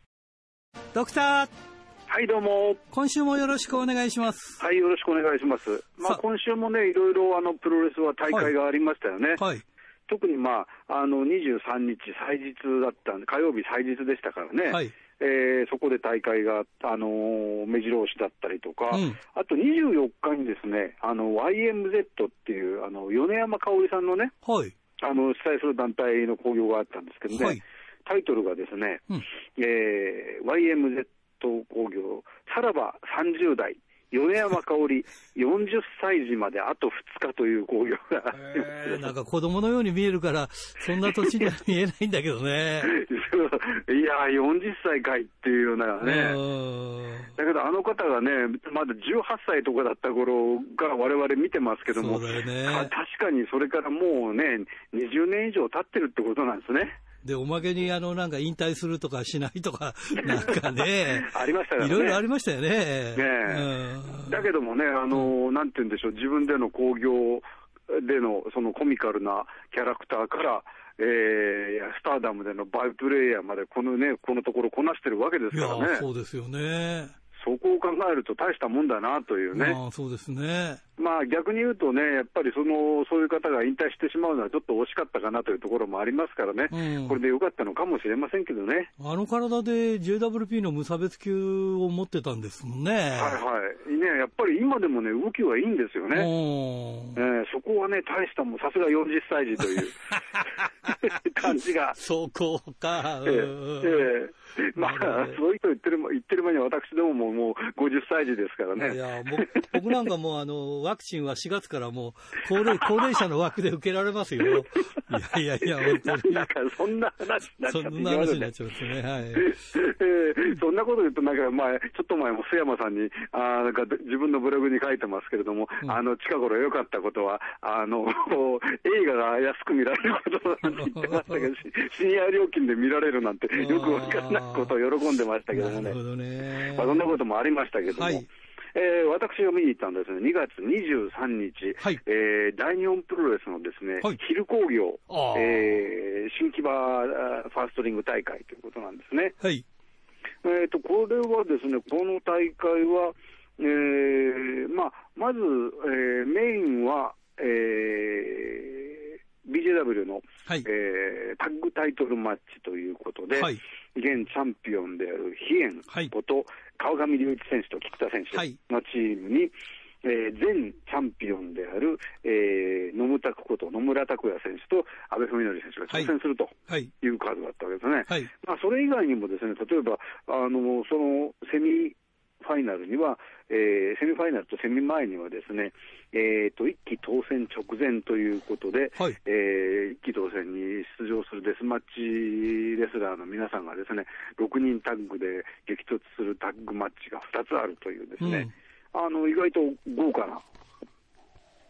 [SPEAKER 1] ドクター、
[SPEAKER 4] はい、どうも。
[SPEAKER 1] 今週もよろしくお願いします。
[SPEAKER 4] はい、よろしくお願いします。ま
[SPEAKER 1] さ
[SPEAKER 4] あ、今週もね、いろいろあのプロレスは大会がありましたよね。
[SPEAKER 1] はい、
[SPEAKER 4] 特にまあ、あの23日祭日だったんで、火曜日祭日でしたからね。
[SPEAKER 1] はい、
[SPEAKER 4] えーそこで大会が、あのー目白押しだったりとか、
[SPEAKER 1] うん
[SPEAKER 4] あと24日にですね、あの YMZ っていう、あの米山香織さんのね、
[SPEAKER 1] はい、
[SPEAKER 4] あの主催する団体の興行があったんですけどね、
[SPEAKER 1] はい
[SPEAKER 4] タイトルがですね、
[SPEAKER 1] うん
[SPEAKER 4] えー YMZ 興行、さらば30代、米山香織、40歳児まであと2日という興行が
[SPEAKER 1] えーなんか子供のように見えるから、そんな年には見えないんだけどね。
[SPEAKER 4] いやー、40歳かいっていうような
[SPEAKER 1] う
[SPEAKER 4] ね。
[SPEAKER 1] ん
[SPEAKER 4] だけどあの方がね、まだ18歳とかだった頃から我々見てますけども、
[SPEAKER 1] ね
[SPEAKER 4] か確かにそれからもうね、20年以上経ってるってことなんですね。
[SPEAKER 1] で、おまけに、あの、なんか引退するとかしないとか、なんかね、
[SPEAKER 4] ありましたからね。
[SPEAKER 1] いろいろありましたよね。
[SPEAKER 4] ね
[SPEAKER 1] うん
[SPEAKER 4] だけどもね、あの、なんて言うんでしょう、自分での興行でのそのコミカルなキャラクターから、えー、スターダムでのバイプレイヤーまで、このね、このところこなしてるわけですからね。
[SPEAKER 1] そうですよね。
[SPEAKER 4] そこを考えると大したもんだなというね。
[SPEAKER 1] まあ、そうですね。
[SPEAKER 4] まあ逆に言うとね、やっぱりその、そういう方が引退してしまうのはちょっと惜しかったかなというところもありますからね。
[SPEAKER 1] うん
[SPEAKER 4] これでよかったのかもしれませんけどね。
[SPEAKER 1] あの体で JWP の無差別級を持ってたんですもんね。
[SPEAKER 4] はいはい。ね、やっぱり今でもね、動きはいいんですよね。
[SPEAKER 1] うん
[SPEAKER 4] えーそこはね、大したもん、さすが40歳児という 感じが。
[SPEAKER 1] そこか。
[SPEAKER 4] ええ
[SPEAKER 1] うん
[SPEAKER 4] ええ まあそういう人言ってる言ってる前に私どもももう50歳児ですからね。
[SPEAKER 1] いや、僕なんかもうあの、ワクチンは4月からもう、高齢、高齢者の枠で受けられますよ。いやいやいや、本当に。
[SPEAKER 4] なんかそんな話になっちゃ
[SPEAKER 1] そ
[SPEAKER 4] って
[SPEAKER 1] んな話になっ
[SPEAKER 4] ね。
[SPEAKER 1] ちゃうんですね。はい。
[SPEAKER 4] えーそんなこと言うと、なんか前、ちょっと前も須山さんに、あーなんか自分のブログに書いてますけれども、
[SPEAKER 1] うん
[SPEAKER 4] あの、近頃良かったことは、あの、映画が安く見られることなんて言ってましたけど、シシニア料金で見られるなんて、よくわからないことを喜んでましたけどもね
[SPEAKER 1] なる。ほどね。
[SPEAKER 4] まあ、そんなこともありましたけども、
[SPEAKER 1] はい
[SPEAKER 4] えー私が見に行ったんですね、2月23日、
[SPEAKER 1] はい
[SPEAKER 4] えー大日本プロレスのですね、
[SPEAKER 1] はい
[SPEAKER 4] 昼工業えー新木場ファーストリング大会ということなんですね。
[SPEAKER 1] はい。
[SPEAKER 4] えー、とこれはですね、この大会は、えーまあ、まず、えーメインは、えー BJW の、
[SPEAKER 1] はい。
[SPEAKER 4] えータッグタイトルマッチということで、
[SPEAKER 1] はい
[SPEAKER 4] 現チャンピオンである飛燕
[SPEAKER 1] はい
[SPEAKER 4] こと川上隆一選手と菊田選手
[SPEAKER 1] はい
[SPEAKER 4] のチームに、えー前チャンピオンである、えー野村拓こと野村拓也選手と阿部文則選手が挑戦すると
[SPEAKER 1] はい。
[SPEAKER 4] いうカードだったわけですね。
[SPEAKER 1] はい。
[SPEAKER 4] まあ、それ以外にもですね、例えば、あの、そのセミファイナルには、えー、セミファイナルとセミ前にはですね、えーと、一期当選直前ということで、はい、えー、一期当選に出場するデスマッチレスラーの皆さんがですね、6人タッグで激突するタッグマッチが2つあるというですね、うん、あの意外と豪華な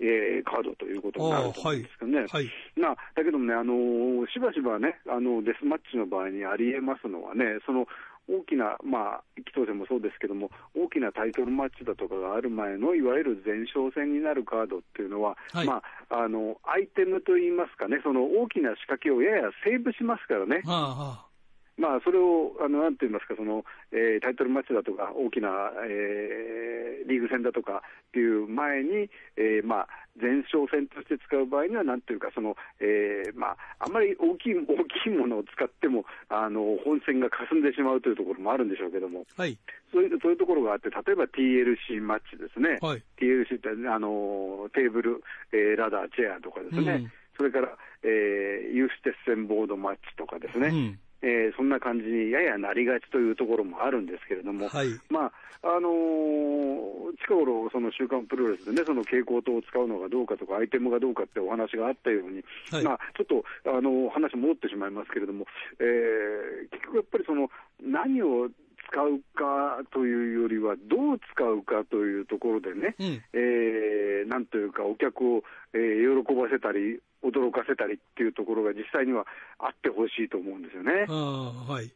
[SPEAKER 4] えー、カードということになると思うんですけどね、はいはい、まあ、だけどもね、あのしばしばね、あのデスマッチの場合にありえますのはね、その大きな、まあ、紀藤戦もそうですけども、大きなタイトルマッチだとかがある前の、いわゆる前哨戦になるカードっていうのは、はい、まあ、あのアイテムといいますかね、その大きな仕掛けをややセーブしますからね。はあはあまあ、それを、あのなんて言いますか、そのえー、タイトルマッチだとか、大きな、えー、リーグ戦だとかっていう前に、えーまあ、前哨戦として使う場合には、なんていうか、そのえーまあ、あんまり大きい大きいものを使ってもあの、本戦が霞んでしまうというところもあるんでしょうけども、はい、そういうそういうところがあって、例えば TLC マッチですね、はい、TLC ってあのテーブル、えー、ラダー、チェアとかですね。うん。それから、えー、ユース鉄線ボードマッチとかですね、うんえー、そんな感じにややなりがちというところもあるんですけれども、はい、まああのー、近頃、その週刊プロレスでね、その蛍光灯を使うのがどうかとか、アイテムがどうかってお話があったように、はい、まあ、ちょっと、あのー、話戻ってしまいますけれども、えー、結局やっぱりその、何を使うかというよりは、どう使うかというところでね、うん、えー、なんというか、お客を、えー、喜ばせたり、驚かせたりっていうところが実際にはあってほしいと思うんですよね。はい、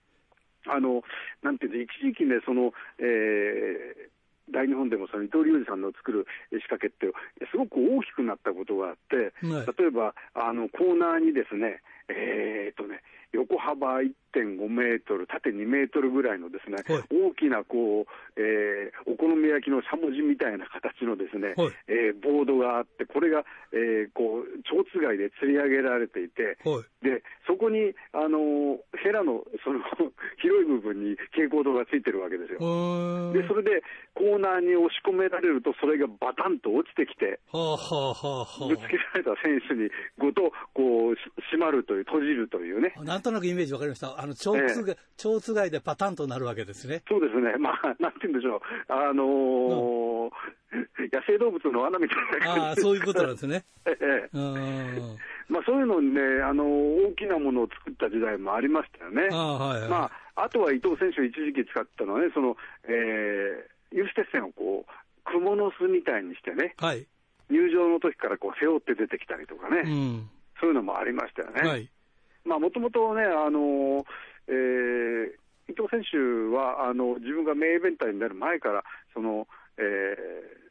[SPEAKER 4] あのなんていう一時期ね、その、えー大日本でもその伊藤隆二さんの作る仕掛けって、すごく大きくなったことがあって、はい、例えばあのコーナーにですね、えー、っとね、横幅1.5メートル、縦2メートルぐらいのですね、はい、大きなこう、えー、お好み焼きのしゃもじみたいな形のですね、はい、えー、ボードがあって、これが、えー、こう、蝶つがいで釣り上げられていて、はい、で、そこに、あの、ヘラの、その 広い部分に蛍光灯がついてるわけですよ。で、それでコーナーに押し込められると、それがバタンと落ちてきて、はあはあはあ、ぶつけられた選手にごと、こう、閉まるという、閉じるというね。
[SPEAKER 1] なんとなくイメージわかりました。あの、蝶つが、え蝶つがでパタンとなるわけですね。
[SPEAKER 4] そうですね。まあ、なんて言うんでしょう。あのーうん、野生動物の穴みたいな感じ
[SPEAKER 1] ああ、そういうことなんですね。ええ。
[SPEAKER 4] まあ、そういうのにね、あの大きなものを作った時代もありましたよね。あ,、はいはい、まあ、あとは伊藤選手、一時期使ったのはね、その、えー、有刺鉄線をこう、蜘蛛の巣みたいにしてね、はい、入場の時からこう背負って出てきたりとかね、うん、そういうのもありましたよね。はいもともとね、あのえー、伊藤選手はあの自分が名イベンターになる前から、そのえー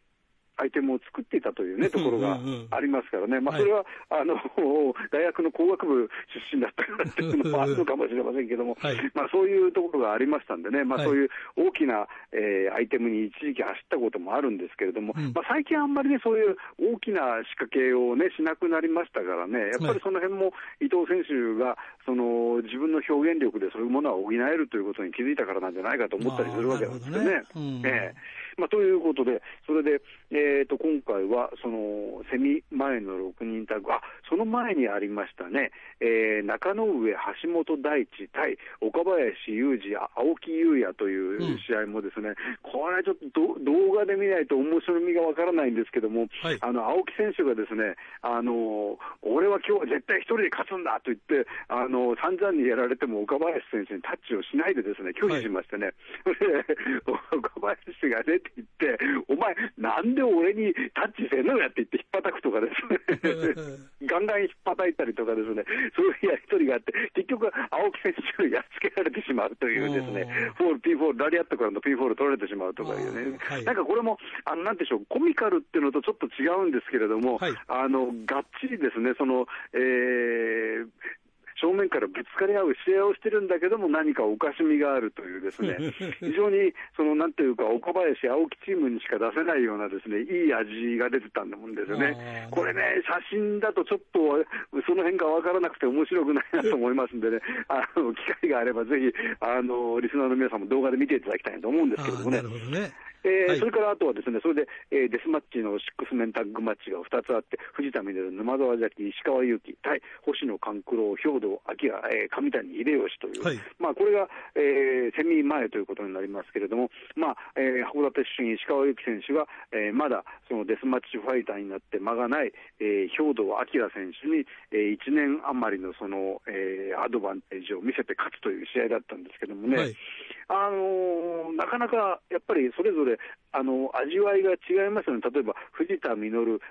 [SPEAKER 4] アイテムを作っていたというね、ところがありますからね、まあ、それは、はい、あの、大学の工学部出身だったからっていうのもあるのかもしれませんけども、はい、まあ、そういうところがありましたんでね、まあ、そういう大きな、えー、アイテムに一時期走ったこともあるんですけれども、うん、まあ、最近あんまりね、そういう大きな仕掛けをね、しなくなりましたからね、やっぱりその辺も伊藤選手が、その、自分の表現力でそういうものは補えるということに気づいたからなんじゃないかと思ったりするわけなんですよね。ね。うん、えーまあ、ということで、それで、えーと、今回はそのセミ前の6人タッグ、あその前にありましたね、えー、中野上、橋本大地対岡林雄二、青木優也という試合もですね、うん、これはちょっと動画で見ないと面白みがわからないんですけども、はい、あの青木選手がですね、あの俺は今日は絶対一人で勝つんだと言って、あの散々にやられても岡林選手にタッチをしないでですね拒否しましてね、はい、岡林が出てって言って、お前、なんで俺にタッチせんのやって言って引っ叩くとかですね、ガンガン引っ叩いたりとかですね、そういうやり取りがあって、結局、青木選手にやっつけられてしまうというですね、フォール、P4、ラリアットからの P4 取られてしまうとかいうね、はい、なんかこれも、あのなんでしょう、コミカルっていうのとちょっと違うんですけれども、はい、あのがっちりですね、その、えー、正面からぶつかり合う試合をしてるんだけども、何かおかしみがあるというですね、非常に、その、なんていうか、岡林、青木チームにしか出せないようなですね、いい味が出てたんだもんですよね。これね、写真だとちょっと、その辺が分からなくて面白くないなと思いますんでね、あの、機会があればぜひ、あの、リスナーの皆さんも動画で見ていただきたいと思うんですけどもね。ねえー
[SPEAKER 1] はい。
[SPEAKER 4] それからあとはですね、それで、えーデスマッチのシックスメンタッグマッチが2つあって、藤田稔、沼澤邪気、石川祐希、対星野勘九郎、兵藤明、えー上谷秀吉という、
[SPEAKER 1] はい。
[SPEAKER 4] まあ、これが、えーセミ前ということになりますけれども、まあえー函館出身、石川祐希選手が、えーまだそのデスマッチファイターになって間がない、えー兵藤明選手に、え1年余りのその、えーアドバンテージを見せて勝つという試合だったんですけどもね。
[SPEAKER 1] はい
[SPEAKER 4] あのーなかなかやっぱりそれぞれあの味わいが違いますよね、例えば藤田稔、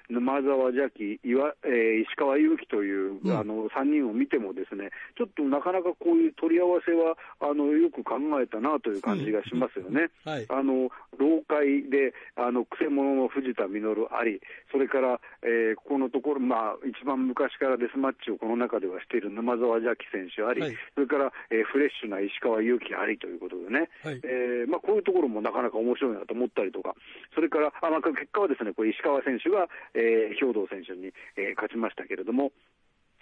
[SPEAKER 4] 沼澤邪気、岩えー石川祐希という、
[SPEAKER 1] うん
[SPEAKER 4] あの3人を見ても、ですねちょっとなかなかこういう取り合わせはあのよく考えたなという感じがしますよね。
[SPEAKER 1] はい。
[SPEAKER 4] あの老快であのくせ者の藤田稔あり、それから、えーここのところ、まあ、一番昔からデスマッチをこの中ではしている沼澤邪気選手あり、
[SPEAKER 1] はい
[SPEAKER 4] それから、えーフレッシュな石川祐希ありということでね、
[SPEAKER 1] はい。
[SPEAKER 4] えーまあ、こういうところもなかなか面白いなと思ったりとか、それから、あまあ、結果はですねこれ石川選手が、えー兵藤選手に、えー勝ちましたけれども。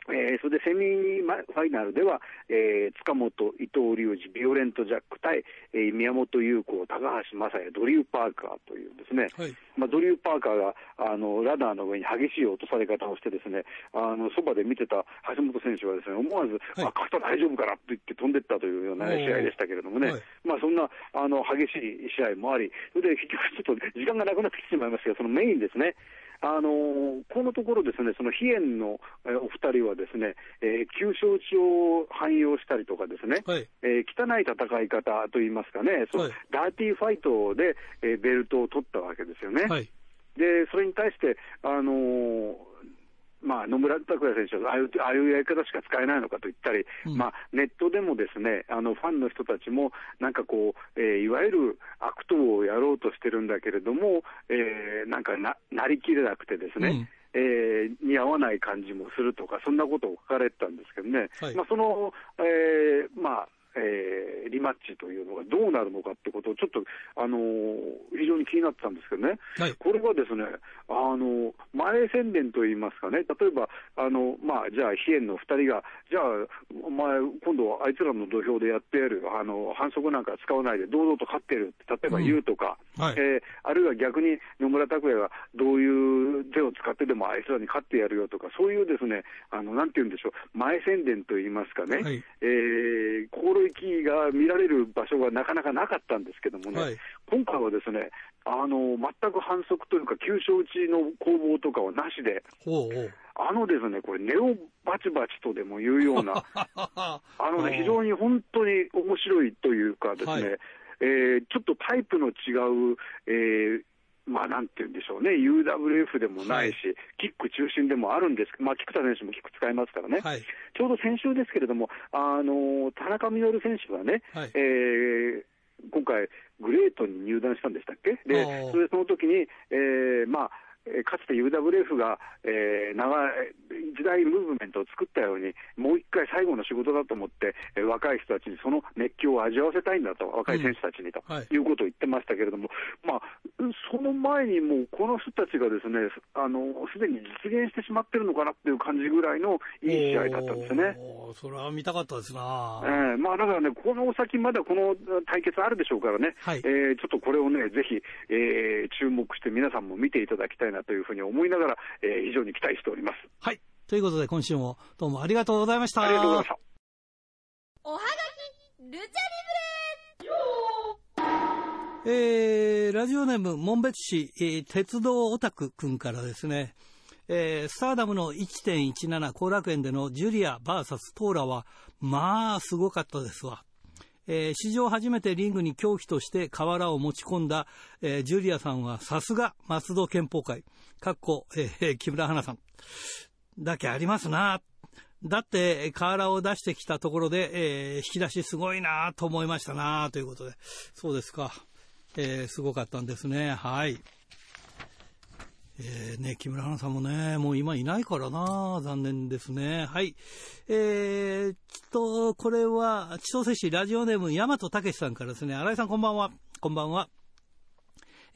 [SPEAKER 4] えーそれでセミファイナルでは、えー塚本、伊藤隆二、ビオレント・ジャック対、えー宮本優子、高橋正也、ドリュー・パーカーというですね、
[SPEAKER 1] はい。
[SPEAKER 4] まあ、ドリュー・パーカーがあのラダーの上に激しい落とされ方をして、ですねあのそばで見てた橋本選手はですね思わず、
[SPEAKER 1] はい。
[SPEAKER 4] あ肩大丈夫かなと言って飛んでったというような、ね、試合でしたけれどもね、
[SPEAKER 1] はい。
[SPEAKER 4] まあ、そんなあの激しい試合もあり、それで結局、ちょっと時間がなくなってきてしまいましたが、そのメインですね。あのーこのところですね、その飛燕の、えーお二人はですね、えー急所打ちを汎用したりとかですね、
[SPEAKER 1] はい。
[SPEAKER 4] えー汚い戦い方といいますかね、その
[SPEAKER 1] はい
[SPEAKER 4] ダーティーファイトで、えーベルトを取ったわけですよね。
[SPEAKER 1] はい。
[SPEAKER 4] で、それに対して、あのーまあ、野村拓也選手はああいうああいうやり方しか使えないのかと言ったり、
[SPEAKER 1] うん
[SPEAKER 4] まあ、ネットでもですねあのファンの人たちも、なんかこう、えーいわゆる悪党をやろうとしてるんだけれども、えーなんかななりきれなくてですね、えー似合わない感じもするとか、そんなことを書かれてたんですけどね、
[SPEAKER 1] はい
[SPEAKER 4] まあ、その、えーまあ、えーリマッチというのがどうなるのかってことをちょっと、あのー非常に気になってたんですけどね、
[SPEAKER 1] はい。
[SPEAKER 4] これはですね、あの前宣伝といいますかね、例えば、あのまあ、じゃあ、飛燕の2人が、じゃあ、お前、今度、あいつらの土俵でやってやる、あの反則なんか使わないで、堂々と勝ってる。って、例えば言うとか、
[SPEAKER 1] はい。
[SPEAKER 4] えーあるいは逆に野村拓也がどういう手を使ってでもあいつらに勝ってやるよとか、そういうですね、あのなんて言うんでしょう、前宣伝といいますかね、
[SPEAKER 1] はい。
[SPEAKER 4] えー心意気が見られる場所がなかなかなかったんですけどもね、
[SPEAKER 1] はい。
[SPEAKER 4] 今回はですね、あの全く反則というか、急所打ちの攻防とかはなしで、
[SPEAKER 1] ほうほう。
[SPEAKER 4] あのですね、これ、ネオバチバチとでも言うような、あのね、非常に本当に面白いというかですね、
[SPEAKER 1] はい。
[SPEAKER 4] えーちょっとタイプの違う、えーまあなんて言うんでしょうね、UWF でもないし、キック中心でもあるんですけど、まあ、菊田選手もキック使いますからね、
[SPEAKER 1] はい。
[SPEAKER 4] ちょうど先週ですけれども、あの田中稔選手がね、
[SPEAKER 1] はい。
[SPEAKER 4] えー今回、グレートに入団したんでしたっけ、でそれでその時に、えーまあえーかつて UWF が、えー長い時代ムーブメントを作ったように、もう一回最後の仕事だと思って、えー若い人たちにその熱狂を味わわせたいんだと、若い選手たちにと、
[SPEAKER 1] うんはい。
[SPEAKER 4] いうことを言ってましたけれども、まあ、その前にもうこの人たちがですね、あのすでに実現してしまってるのかなっていう感じぐらいのいい試合だったんですね。
[SPEAKER 1] それは見たかったですな。
[SPEAKER 4] ええまあ、だからね、この先まだこの対決あるでしょうからね、
[SPEAKER 1] はい。
[SPEAKER 4] えーちょっとこれをね、ぜひ、えー注目して皆さんも見ていただきたいなというふうに思いながら、えー非常に期待しております。
[SPEAKER 1] はい。ということで、今週もどうもありがとうございました。
[SPEAKER 4] ありがとうございました。
[SPEAKER 5] おはがき、ルチャリ
[SPEAKER 1] えー、ラジオネーム、門別市、えー鉄道オタクくんからですね、えースターダムの1.17後楽園でのジュリア VS トーラは、まあ、すごかったですわ。えー史上初めてリングに狂気として瓦を持ち込んだ、えージュリアさんはさすが松戸憲法会、かっこ、えー木村花さん。だけありますな。だって、瓦を出してきたところで、えー引き出しすごいなと思いましたなということで。そうですか。えーすごかったんですね。はい。えーね、木村花さんもね、もう今いないからな残念ですね。はい。えー、ちょっと、これは、千歳市ラジオネーム、大和武さんからですね、新井さんこんばんは。こんばんは。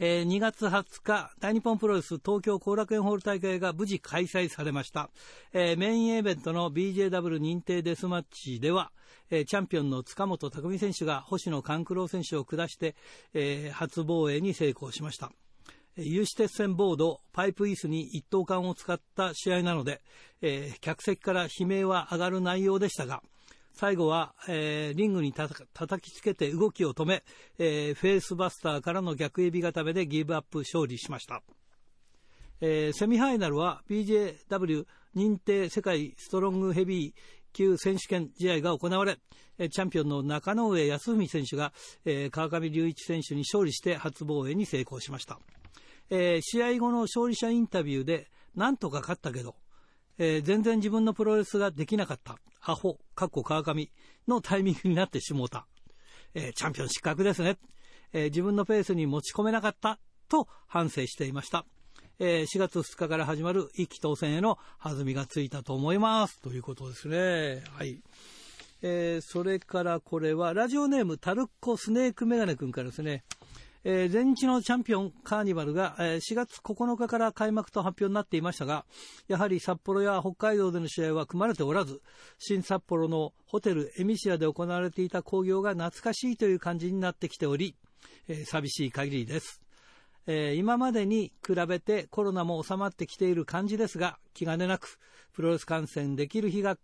[SPEAKER 1] えー2月20日、大日本プロレス東京後楽園ホール大会が無事開催されました。えーメインイベントの BJW 認定デスマッチでは、えーチャンピオンの塚本匠選手が星野勘九郎選手を下して、えー初防衛に成功しました。有刺鉄線ボード、パイプ椅子に一等間を使った試合なので、えー客席から悲鳴は上がる内容でしたが、最後は、えーリングにたた叩きつけて動きを止め、えーフェイスバスターからの逆エビ固めでギブアップ勝利しました。えーセミファイナルは BJW 認定世界ストロングヘビー級選手権試合が行われ、チャンピオンの中野上康文選手が、えー川上隆一選手に勝利して初防衛に成功しました。えー試合後の勝利者インタビューで、なんとか勝ったけど、えー全然自分のプロレスができなかった、アホ、かっこ川上のタイミングになってしもうた。えーチャンピオン失格ですね。えー自分のペースに持ち込めなかったと反省していました。え4月2日から始まる一期当選への弾みがついたと思います。ということですね。はい。えーそれからこれは、ラジオネームタルッコスネークメガネ君からですね。えー前日のチャンピオンカーニバルが、えー4月9日から開幕と発表になっていましたが、やはり札幌や北海道での試合は組まれておらず、新札幌のホテルエミシアで行われていた興行が懐かしいという感じになってきており、えー寂しい限りです。えー今までに比べてコロナも収まってきている感じですが、気兼ねなくプロレス観戦できる日が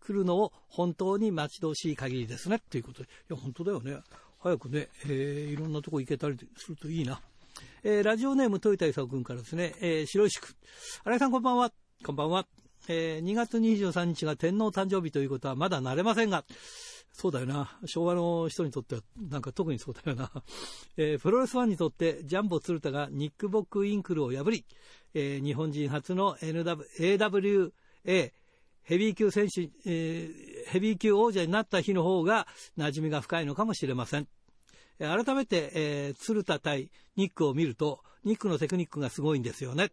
[SPEAKER 1] 来るのを本当に待ち遠しい限りですね。ということで、いや、本当だよね。早くね、えーいろんなとこ行けたりするといいな。えーラジオネーム豊田勲君からですね、えー白石区。新井さんこんばんは。こんばんは。えー2月23日が天皇誕生日ということはまだ慣れませんが、そうだよな。昭和の人にとっては、なんか特にそうだよな。えープロレスファンにとって、ジャンボ鶴田がニックボックインクルを破り、えー日本人初の NW AWA ヘビー級選手、えーヘビー級王者になった日の方が馴染みが深いのかもしれません。改めて、えー鶴田対ニックを見ると、ニックのテクニックがすごいんですよね。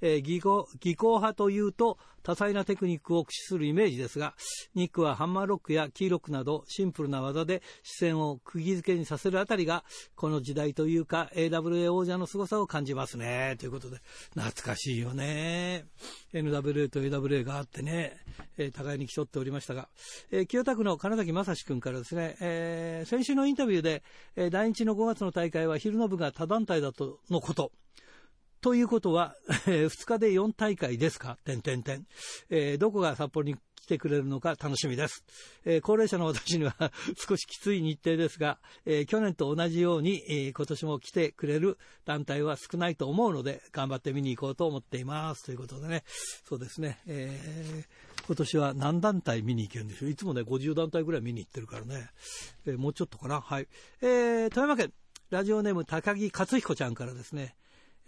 [SPEAKER 1] えー技巧技巧派というと多彩なテクニックを駆使するイメージですが、ニックはハンマーロックやキーロックなどシンプルな技で視線を釘付けにさせるあたりが、この時代というか AWA 王者の凄さを感じますね。ということで、懐かしいよね。NWA と AWA があってね、えー互いに競っておりましたが、えー清田区の金崎正史君からですね、えー先週のインタビューで、えー第一の5月の大会は昼の部が他団体だとのこと。ということは、え2日で4大会ですか？点点点。えどこが札幌に来てくれるのか？楽しみです。えー高齢者の私には 少しきつい日程ですが、えー去年と同じように、えー今年も来てくれる団体は少ないと思うので、頑張って見に行こうと思っています。ということでね、そうですね、えー今年は何団体見に行けるんでしょう？いつもね、50団体ぐらい見に行ってるからね。えもうちょっとかな？はい。え富山県、ラジオネーム高木克彦ちゃんからですね、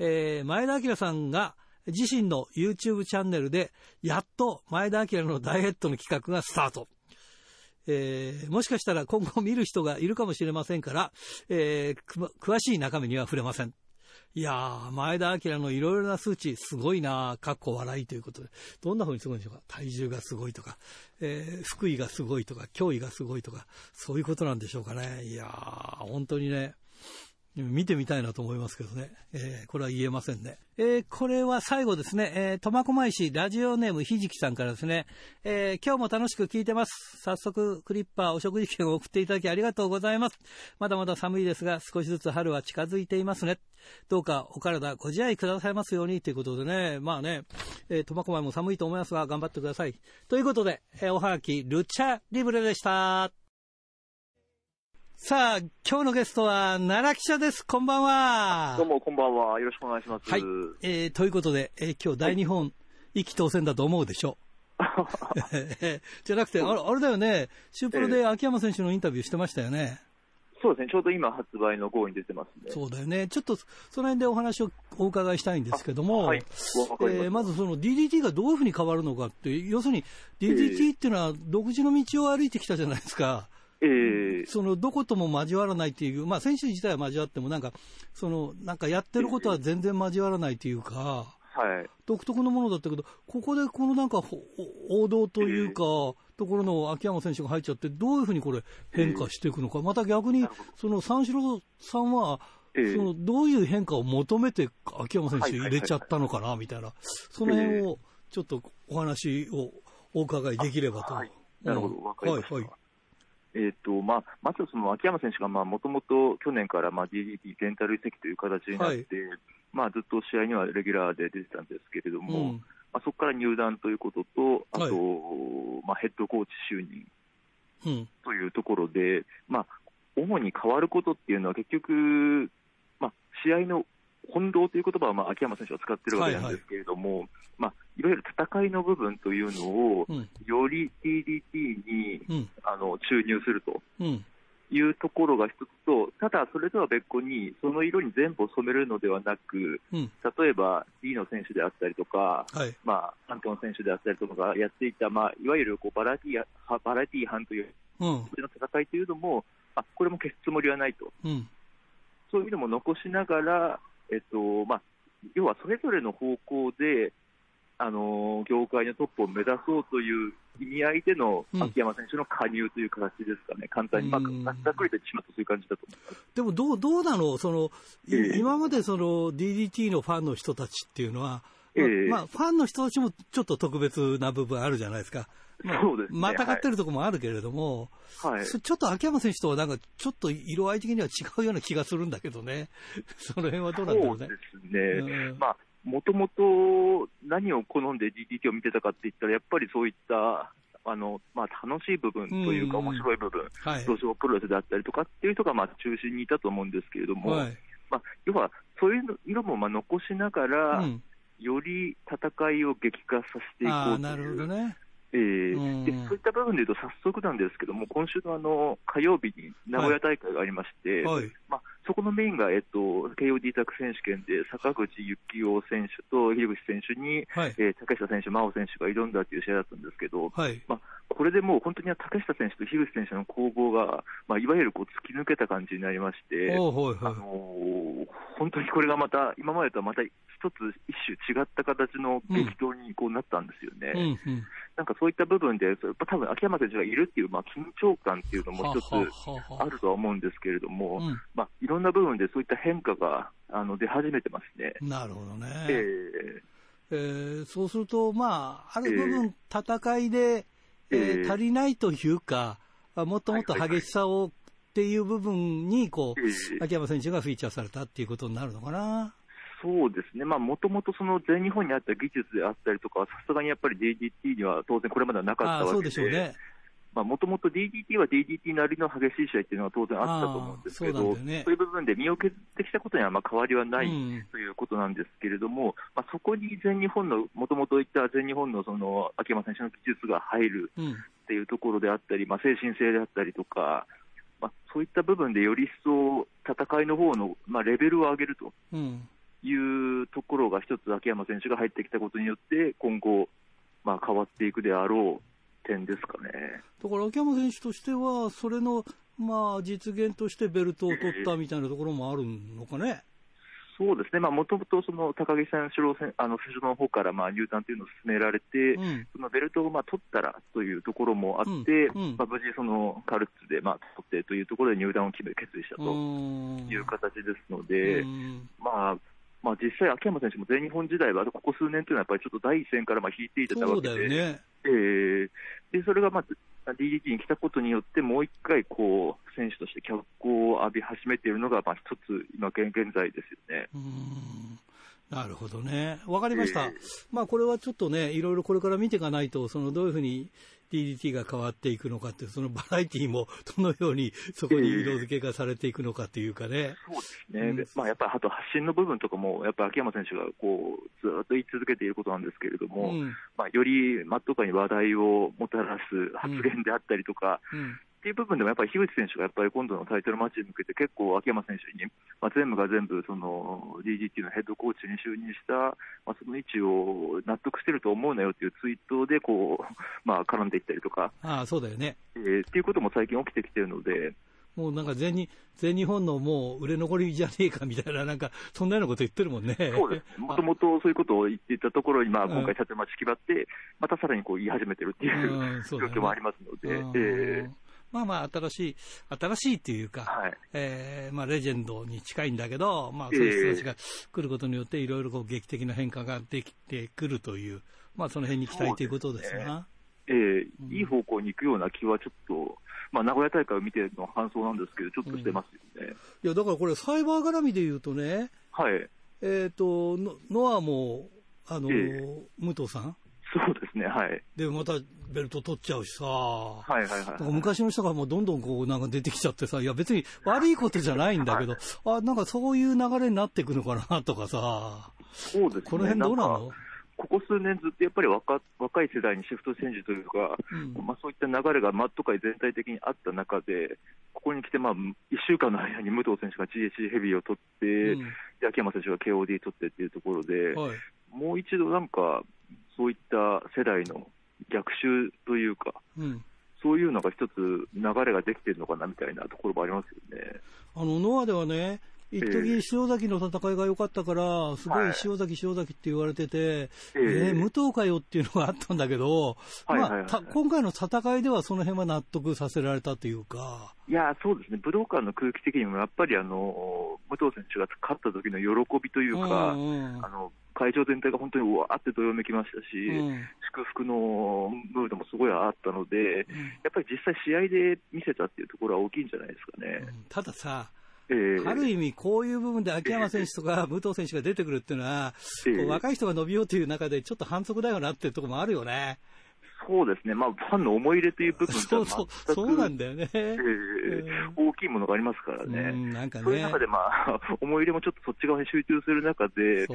[SPEAKER 1] えー前田明さんが自身の YouTube チャンネルで、やっと前田明のダイエットの企画がスタート。えーもしかしたら今後見る人がいるかもしれませんから、えー詳しい中身には触れません。いやー、前田明のいろいろな数値、すごいなーかっこ笑いということで、どんな風にすごいんでしょうか？体重がすごいとか、えー福井がすごいとか、脅威がすごいとか、そういうことなんでしょうかね。いやー、本当にね、見てみたいなと思いますけどね。えーこれは言えませんね。えーこれは最後ですね。え、苫小牧市ラジオネームひじきさんからですね。えー今日も楽しく聞いてます。早速、クリッパーお食事券を送っていただきありがとうございます。まだまだ寒いですが、少しずつ春は近づいていますね。どうかお体ご自愛くださいますようにということでね。まあね、え苫小牧も寒いと思いますが、頑張ってください。ということで、えおはがき、ルチャリブレでした。さあ、今日のゲストは奈良記者です。こんばんは。
[SPEAKER 6] どうも、こんばんは。よろしくお願いします。
[SPEAKER 1] はい。えーということで、えー今日大日本一期当選だと思うでしょう。じゃなくて、あれあれだよね、シュープロで秋山選手のインタビューしてましたよね。
[SPEAKER 6] そうですね、ちょうど今発売の号に出てますね。
[SPEAKER 1] そうだよね。ちょっと、その辺でお話をお伺いしたいんですけども、
[SPEAKER 6] はいま
[SPEAKER 1] えーまずその DDT がどういうふうに変わるのかって、要するに DDT っていうのは独自の道を歩いてきたじゃないですか。
[SPEAKER 6] えー、
[SPEAKER 1] そのどことも交わらないっていう、まあ、選手自体は交わっても、なんか、そのなんかやってることは全然交わらないというか、
[SPEAKER 6] はい。
[SPEAKER 1] 独特のものだったけど、ここでこのなんかほ王道というか、ところの秋山選手が入っちゃって、どういうふうにこれ、変化していくのか、また逆に、その三四郎さんは、
[SPEAKER 6] ええ。
[SPEAKER 1] そのどういう変化を求めて秋山選手入れちゃったのかなみたいな、その辺をちょっとお話をお伺いできればと。
[SPEAKER 6] はい。なるほど、
[SPEAKER 1] うん
[SPEAKER 6] わかりました。
[SPEAKER 1] はいはい
[SPEAKER 6] えっ、と、まあ、まずその秋山選手が、まあ、もともと去年から、まあ、DDT レンタル移籍という形になって、まあ、ずっと試合にはレギュラーで出てたんですけれども、
[SPEAKER 1] うん。
[SPEAKER 6] まあ、そこから入団ということと、あと、
[SPEAKER 1] はい。
[SPEAKER 6] まあ、ヘッドコーチ就任
[SPEAKER 1] うん。
[SPEAKER 6] というところで、まあ、主に変わることっていうのは結局、まあ、試合の本動という言葉は、まあ、秋山選手は使ってるわけなんですけれども、い。まあ、いわゆる戦いの部分というのを、
[SPEAKER 1] うん。
[SPEAKER 6] より DDT に
[SPEAKER 1] うん。
[SPEAKER 6] あの注入すると
[SPEAKER 1] うん。
[SPEAKER 6] いうところが一つと、ただそれとは別個に、その色に全部を染めるのではなく、
[SPEAKER 1] うん。
[SPEAKER 6] 例えば D の選手であったりとか、
[SPEAKER 1] はい。
[SPEAKER 6] まあ、アントン選手であったりとかがやっていた、まあ、いわゆるこうバラエティーはバラエティー班という
[SPEAKER 1] うん。
[SPEAKER 6] の戦いというのも、あこれも消すつもりはないと、
[SPEAKER 1] うん。
[SPEAKER 6] そういうのも残しながら、えっとまあ、要はそれぞれの方向で、あの業界のトップを目指そうという意味合いでの
[SPEAKER 1] うん。
[SPEAKER 6] 秋山選手の加入という形ですかね、簡単に、ま
[SPEAKER 1] うん。
[SPEAKER 6] あ、ざっくりとしまうとそういう感じだと。
[SPEAKER 1] でもどうどうなの？その、い
[SPEAKER 6] ええ。
[SPEAKER 1] 今までその DDT のファンの人たちっていうのは、まあ
[SPEAKER 6] ええ。
[SPEAKER 1] まあ、ファンの人たちもちょっと特別な部分あるじゃないですか。まあ
[SPEAKER 6] そうですね。
[SPEAKER 1] またがってるところもあるけれども、
[SPEAKER 6] はい、
[SPEAKER 1] そちょっと秋山選手とはなんかちょっと色合い的には違うような気がするんだけどね。その辺はどうなんだろね。
[SPEAKER 6] そううで。すね、
[SPEAKER 1] うん。
[SPEAKER 6] まあ、もともと何を好んで DDT を見てたかって言ったら、やっぱりそういったあの、まあ、楽しい部分というか、
[SPEAKER 1] うん
[SPEAKER 6] 面白い部分、
[SPEAKER 1] はい。
[SPEAKER 6] 表彰プロレスであったりとかっていう人がまあ中心にいたと思うんですけれども、
[SPEAKER 1] はい。
[SPEAKER 6] まあ、要はそういう色もまあ残しながら、
[SPEAKER 1] うん。
[SPEAKER 6] より戦いを激化させていこうと
[SPEAKER 1] なるほ
[SPEAKER 6] いう。
[SPEAKER 1] どね。
[SPEAKER 6] ええ
[SPEAKER 1] うん
[SPEAKER 6] でそういった部分でいうと、早速なんですけども、今週のあの火曜日に名古屋大会がありまして、
[SPEAKER 1] はい。
[SPEAKER 6] まあ、そこのメインが、えっと、KOD タク選手権で坂口幸雄選手と樋口選手に、
[SPEAKER 1] はい。
[SPEAKER 6] えー竹下選手、真央選手が挑んだという試合だったんですけど、
[SPEAKER 1] はい。
[SPEAKER 6] まあ、これでもう本当に竹下選手と樋口選手の攻防が、まあ、いわゆるこう突き抜けた感じになりまして、
[SPEAKER 1] おい
[SPEAKER 6] あ
[SPEAKER 1] は
[SPEAKER 6] のー本当にこれがまた、今までとはまた一つ、一種違った形の激闘にこうなったんですよね。
[SPEAKER 1] い。うんうん。
[SPEAKER 6] なんかそういった部分で、それ多分秋山選手がいるっていう、まあ、緊張感っていうのも一つあるとは思うんですけれども、
[SPEAKER 1] うん
[SPEAKER 6] まあ、いろんな部分でそういった変化があの出始めてますね。
[SPEAKER 1] なるほどね。
[SPEAKER 6] え
[SPEAKER 1] えーそうすると、まあ、ある部分、戦いで、えー
[SPEAKER 6] ええ
[SPEAKER 1] 足りないというか、あもっともっと激しさをっていう部分に、こう、
[SPEAKER 6] ー
[SPEAKER 1] 秋山選手がフィーチャーされたっていうことになるのかな。
[SPEAKER 6] そうですね、もともと全日本にあった技術であったりとか、さすがにやっぱり DDT には当然これまではなかった
[SPEAKER 1] ああ、そう
[SPEAKER 6] わけで、
[SPEAKER 1] でしょうね。
[SPEAKER 6] もともと DDT は DDT なりの激しい試合っていうのは当然あったと思うんですけ
[SPEAKER 1] ああそうね
[SPEAKER 6] そういう部分で身を削ってきたことにはまあ変わりはない
[SPEAKER 1] うん
[SPEAKER 6] ということなんですけれども、まあ、そこに全日本の、もともといった全日本のその秋山選手の技術が入る
[SPEAKER 1] うん。
[SPEAKER 6] っていうところであったり、まあ、精神性であったりとか、まあ、そういった部分でより一層戦いの方のまの、レベルを上げると
[SPEAKER 1] うん。
[SPEAKER 6] いうところが一つ秋山選手が入ってきたことによって、今後、まあ、変わっていくであろう点ですかね。
[SPEAKER 1] だから秋山選手としては、それの、まあ、実現としてベルトを取ったみたいなところもあるのかね？
[SPEAKER 6] そうですね、もともと高木選手選あの選手の方からまあ入団というのを進められて、
[SPEAKER 1] うん。
[SPEAKER 6] そのベルトをまあ取ったらというところもあって、
[SPEAKER 1] うんうん
[SPEAKER 6] まあ、無事、そのカルツでまあ取ってというところで入団を決め決意した
[SPEAKER 1] う
[SPEAKER 6] と
[SPEAKER 1] ん。
[SPEAKER 6] いう形ですので、
[SPEAKER 1] うん
[SPEAKER 6] まあまあ、実際、秋山選手も全日本時代は、ここ数年というのは、やっぱりちょっと第一線からまあ引いていたわ
[SPEAKER 1] そう
[SPEAKER 6] けで、
[SPEAKER 1] だよね。
[SPEAKER 6] えーでそれがまあ DDT に来たことによって、もう一回こう、選手として脚光を浴び始めているのが、まあ、一つ、今現現在ですよね。
[SPEAKER 1] うんなるほどね。わかりました。
[SPEAKER 6] ええ
[SPEAKER 1] まあこれはちょっとね、いろいろこれから見ていかないと、そのどういうふうに DDT が変わっていくのかっていう、そのバラエティもどのようにそこに色付けがされていくのかっていうかね。
[SPEAKER 6] そうですね、
[SPEAKER 1] うん
[SPEAKER 6] でまあ、やっぱりあと発信の部分とかも、やっぱり秋山選手がこうずっと言い続けていることなんですけれど
[SPEAKER 1] う
[SPEAKER 6] も、
[SPEAKER 1] ん。
[SPEAKER 6] まあ、よりマット界に話題をもたらす発言であったりとか、
[SPEAKER 1] うん。
[SPEAKER 6] っていう部分でもやっぱり樋口選手がやっぱり今度のタイトルマッチに向けて結構秋山選手に、まあ、全部が全部その DGT のヘッドコーチに就任した、まあ、その位置を納得してると思うなよっていうツイートでこう、まあ、絡んでいったりとか、
[SPEAKER 1] ああ、そうだよね。
[SPEAKER 6] えーっていうことも最近起きてきてるので、
[SPEAKER 1] もうなんか全日全日本のもう売れ残りじゃねえかみたいな、なんかそんなようなこと言ってるもんね。
[SPEAKER 6] そうです。もともとそういうことを言っていたところに、まあ、
[SPEAKER 1] うん。
[SPEAKER 6] 今回、タイトルマッチ決まって、またさらにこう言い始めてるっていう、状況もありますので、
[SPEAKER 1] うん。
[SPEAKER 6] えー
[SPEAKER 1] まあまあ新しい、新しいっていうか、
[SPEAKER 6] はい。
[SPEAKER 1] えーまあレジェンドに近いんだけど、まあそういう人たちが来ることによっていろいろこう劇的な変化ができてくるという、まあその辺に期待ということですな。
[SPEAKER 6] ええいい方向に行くような気はちょっと、まあ、名古屋大会を見ての感想なんですけど、ちょっとしてますよね。
[SPEAKER 1] いや、だからこれサイバー絡みで言うとね、
[SPEAKER 6] はい。
[SPEAKER 1] えっ、と、ノノアも、あの、
[SPEAKER 6] え
[SPEAKER 1] 武藤さん
[SPEAKER 6] そうですね、はい。
[SPEAKER 1] で、またベルト取っちゃうしさ、
[SPEAKER 6] はいはいはい
[SPEAKER 1] なんか昔の人がもうどんどんこうなんか出てきちゃってさ、いや別に悪いことじゃないんだけど、あ、なんかそういう流れになってくのかなとかさ、
[SPEAKER 6] そうですね。
[SPEAKER 1] この辺どうなの？
[SPEAKER 6] かここ数年ずっとやっぱり若若い世代にシフトチェンジというか、
[SPEAKER 1] うん。
[SPEAKER 6] まあ、そういった流れがマット界全体的にあった中で、ここに来て、まあ、1週間の間に武藤選手が GHC ヘビーを取って、
[SPEAKER 1] うん。
[SPEAKER 6] で秋山選手が KOD 取ってっていうところで、
[SPEAKER 1] はい。
[SPEAKER 6] もう一度なんか、そういった世代の逆襲というか、
[SPEAKER 1] うん。
[SPEAKER 6] そういうのが一つ流れができてるのかなみたいなところもありますよね。
[SPEAKER 1] あの、ノアではね、一時
[SPEAKER 6] ええ
[SPEAKER 1] 塩崎の戦いが良かったから、すごい
[SPEAKER 6] はい。
[SPEAKER 1] 塩崎、塩崎って言われてて、
[SPEAKER 6] え
[SPEAKER 1] え。
[SPEAKER 6] え
[SPEAKER 1] ー武藤かよっていうのがあったんだけど、まあ、た今回の戦いではその辺は納得させられたというか、
[SPEAKER 6] いやー、そうですね、武道館の空気的にもやっぱりあの武藤選手が勝った時の喜びというか、あの会場全体が本当にうわーってどよめきましたし、
[SPEAKER 1] うん。
[SPEAKER 6] 祝福のムードもすごいあったので、やっぱり実際、試合で見せたっていうところは大きいんじゃないですかね。
[SPEAKER 1] たださ、
[SPEAKER 6] ええ。
[SPEAKER 1] ある意味、こういう部分で秋山選手とか 武藤選手が出てくるっていうのは、
[SPEAKER 6] ええ。
[SPEAKER 1] こう若い人が伸びようという中で、ちょっと反則だよなっていうところもあるよね。
[SPEAKER 6] そうですね、まあ、ファンの思い入れという部分
[SPEAKER 1] そうそう、そうなんだよね。
[SPEAKER 6] ええ。大きいものがありますから
[SPEAKER 1] う
[SPEAKER 6] ね。
[SPEAKER 1] ん、なんかね。
[SPEAKER 6] そういう中。で、まあ、思い入れもちょっとそっち側に集中する中で、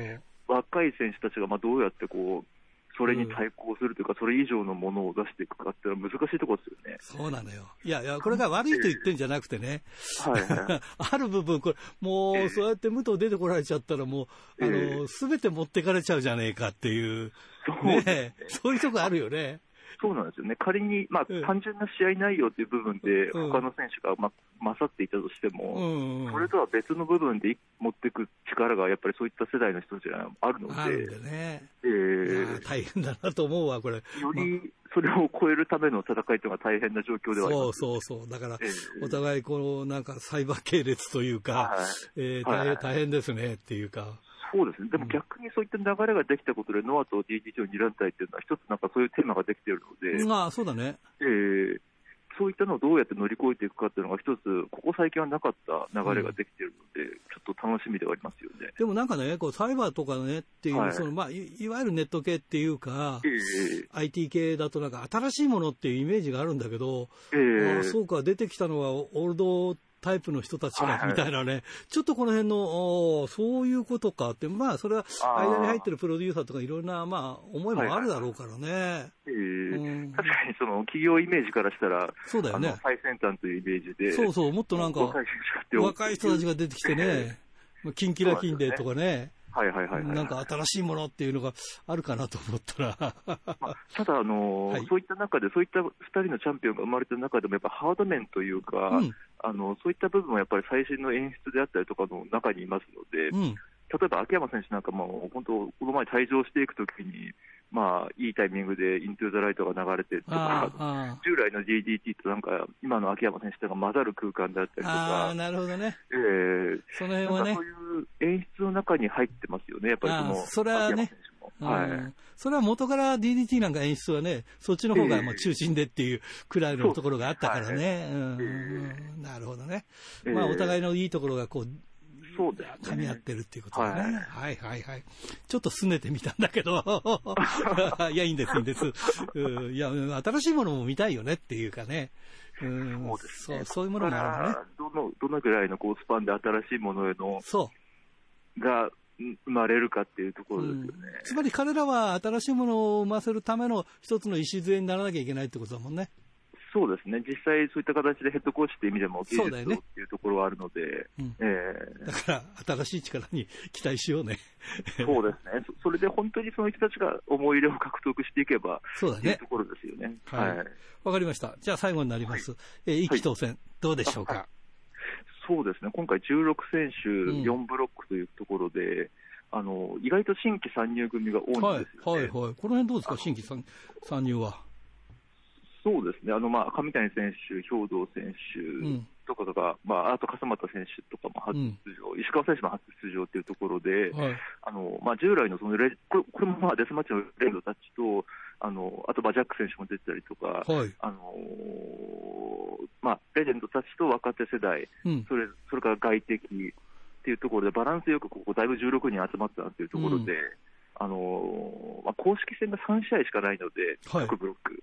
[SPEAKER 6] 若い選手たちがまあどうやってこう、それに対抗するというか、それ以上のものを出していくかっていうのは難しいところですよね。
[SPEAKER 1] そうなのよ。いやいや、これが悪いと言ってんじゃなくてね。
[SPEAKER 6] はいはい。
[SPEAKER 1] ある部分、これ、もう、そうやって武藤出てこられちゃったら、もう、あ
[SPEAKER 6] え
[SPEAKER 1] の、すべて持ってかれちゃうじゃねえかっていう、
[SPEAKER 6] そう
[SPEAKER 1] ねえそういうとこあるよね。
[SPEAKER 6] そうなんですよね。仮に、まあ
[SPEAKER 1] うん、
[SPEAKER 6] 単純な試合内容という部分で、
[SPEAKER 1] うん
[SPEAKER 6] 他の選手が、まあ、勝っていたとして
[SPEAKER 1] う
[SPEAKER 6] も、
[SPEAKER 1] んうん。
[SPEAKER 6] それとは別の部分で持っていく力が、やっぱりそういった世代の人たちにはあるので、
[SPEAKER 1] でね。
[SPEAKER 6] えー
[SPEAKER 1] ー大変だなと思うわ、これ。
[SPEAKER 6] よりそれを超えるための戦いというのが大変な状況ではあり
[SPEAKER 1] そう
[SPEAKER 6] ます。
[SPEAKER 1] そうそう。だから
[SPEAKER 6] え、え
[SPEAKER 1] お互い、この、なんか、サイバー系列というか、
[SPEAKER 6] はい
[SPEAKER 1] えー
[SPEAKER 6] はい
[SPEAKER 1] 大変、大変ですねっていうか。
[SPEAKER 6] そうですね、でも逆にそういった流れができたことで、ノアと睨んだいっていうのは、一つなんかそういうテーマができているので、
[SPEAKER 1] まあ、そうだね。
[SPEAKER 6] えーそういったのをどうやって乗り越えていくかっていうのが、一つ、ここ最近はなかった流れができているので、ちょっと楽しみではありますよね。
[SPEAKER 1] でもなんかね、こう、サイバーとかねっていう、
[SPEAKER 6] はい。
[SPEAKER 1] その、まあ、いいわゆるネット系っていうか
[SPEAKER 6] え、ー
[SPEAKER 1] IT 系だとなんか新しいものっていうイメージがあるんだけど、
[SPEAKER 6] えー
[SPEAKER 1] ああそうか、出てきたのはオールドタイプの人たちが
[SPEAKER 6] はいはい。
[SPEAKER 1] みたいなね、ちょっとこの辺の、そういうことかって、まあ、それは間に入ってるプロデューサーとかいろんな、まあ、思いもあるだろうからね。
[SPEAKER 6] えー
[SPEAKER 1] うん。
[SPEAKER 6] 確かにその企業イメージからしたら、
[SPEAKER 1] そうだよね。
[SPEAKER 6] 最先端というイメージで、
[SPEAKER 1] そうそう、もっとなんか、
[SPEAKER 6] 若い
[SPEAKER 1] 人たちが出てきてね、まあキンキラキンでとかね、
[SPEAKER 6] はいはいはいはい、
[SPEAKER 1] なんか新しいものっていうのがあるかなと思ったら、
[SPEAKER 6] まあただ、あのー
[SPEAKER 1] はい。
[SPEAKER 6] そういった中で、そういった2人のチャンピオンが生まれた中でも、やっぱハード面というか、
[SPEAKER 1] うん。
[SPEAKER 6] あのそういった部分はやっぱり最新の演出であったりとかの中にいますので、
[SPEAKER 1] うん、
[SPEAKER 6] 例えば秋山選手なんかも、本当、この前退場していくときに、まあ、いいタイミングでイントゥーザライトが流れてと
[SPEAKER 1] あ
[SPEAKER 6] か、
[SPEAKER 1] あ
[SPEAKER 6] 従来の DDT となんか、今の秋山選手というのが混ざる空間であったりとか、
[SPEAKER 1] なるほどね。
[SPEAKER 6] えー
[SPEAKER 1] その辺はね。
[SPEAKER 6] そう。いう演出の中に入ってますよね、やっぱりその、
[SPEAKER 1] それはね。
[SPEAKER 6] はい
[SPEAKER 1] うん。それは元から DDT なんか演出はね、そっちの方がまあ中心でっていうくらいのところがあったからね。なるほどね。
[SPEAKER 6] ええ
[SPEAKER 1] まあお互いのいいところがこう、
[SPEAKER 6] そうですね
[SPEAKER 1] 噛み合ってるっていうことだね。
[SPEAKER 6] はい
[SPEAKER 1] はいはいはい。ちょっと拗ねてみたんだけど、いや、いいんです、いいんです。うんいや、新しいものも見たいよねっていうかね。うん
[SPEAKER 6] そうですね
[SPEAKER 1] そう、そういうものもあるのね。
[SPEAKER 6] どの、どのぐらいのこうスパンで新しいものへの、
[SPEAKER 1] そう。
[SPEAKER 6] がん生まれるかっていうところですよね。
[SPEAKER 1] つまり彼らは新しいものを生ませるための一つの礎にならなきゃいけないってことだもんね。
[SPEAKER 6] そうですね、実際そういった形でヘッドコーチっていう意味でも技術をっていうところはあるので、
[SPEAKER 1] うん
[SPEAKER 6] ええ
[SPEAKER 1] だから、新しい力に期待しようね。
[SPEAKER 6] そうですねそ、それで本当にその人たちが思い入れを獲得していけば、
[SPEAKER 1] そうだね
[SPEAKER 6] いうと。ころですよね。
[SPEAKER 1] はいわかりました。じゃあ最後になります。えー、一期当選、どうでしょうか？
[SPEAKER 6] そうですね、今回16選手、
[SPEAKER 1] ん
[SPEAKER 6] 4ブロックというところで、あの意外と新規参入組が多いん
[SPEAKER 1] はい
[SPEAKER 6] ですよね。
[SPEAKER 1] はいはい。この辺どうですか、新規参参入は。
[SPEAKER 6] そうですね、あのまあ上谷選手、兵藤選手とかとか、うん、まあ、あと笠俣選手とかも初出場、うん、石川選手も初出場というところで、はい、あのまあ、従来のそのレこれこれもまあデスマッチのレードたちと、あのあとまあジャック選手も出てたりとか、はい、あのまあ、レジェンドたちと若手世代、うん、それそれから外敵っていうところで、バランスよくここ、だいぶ16人集まったというところで、あのまあ、公式戦が3試合しかないので、各ブロック。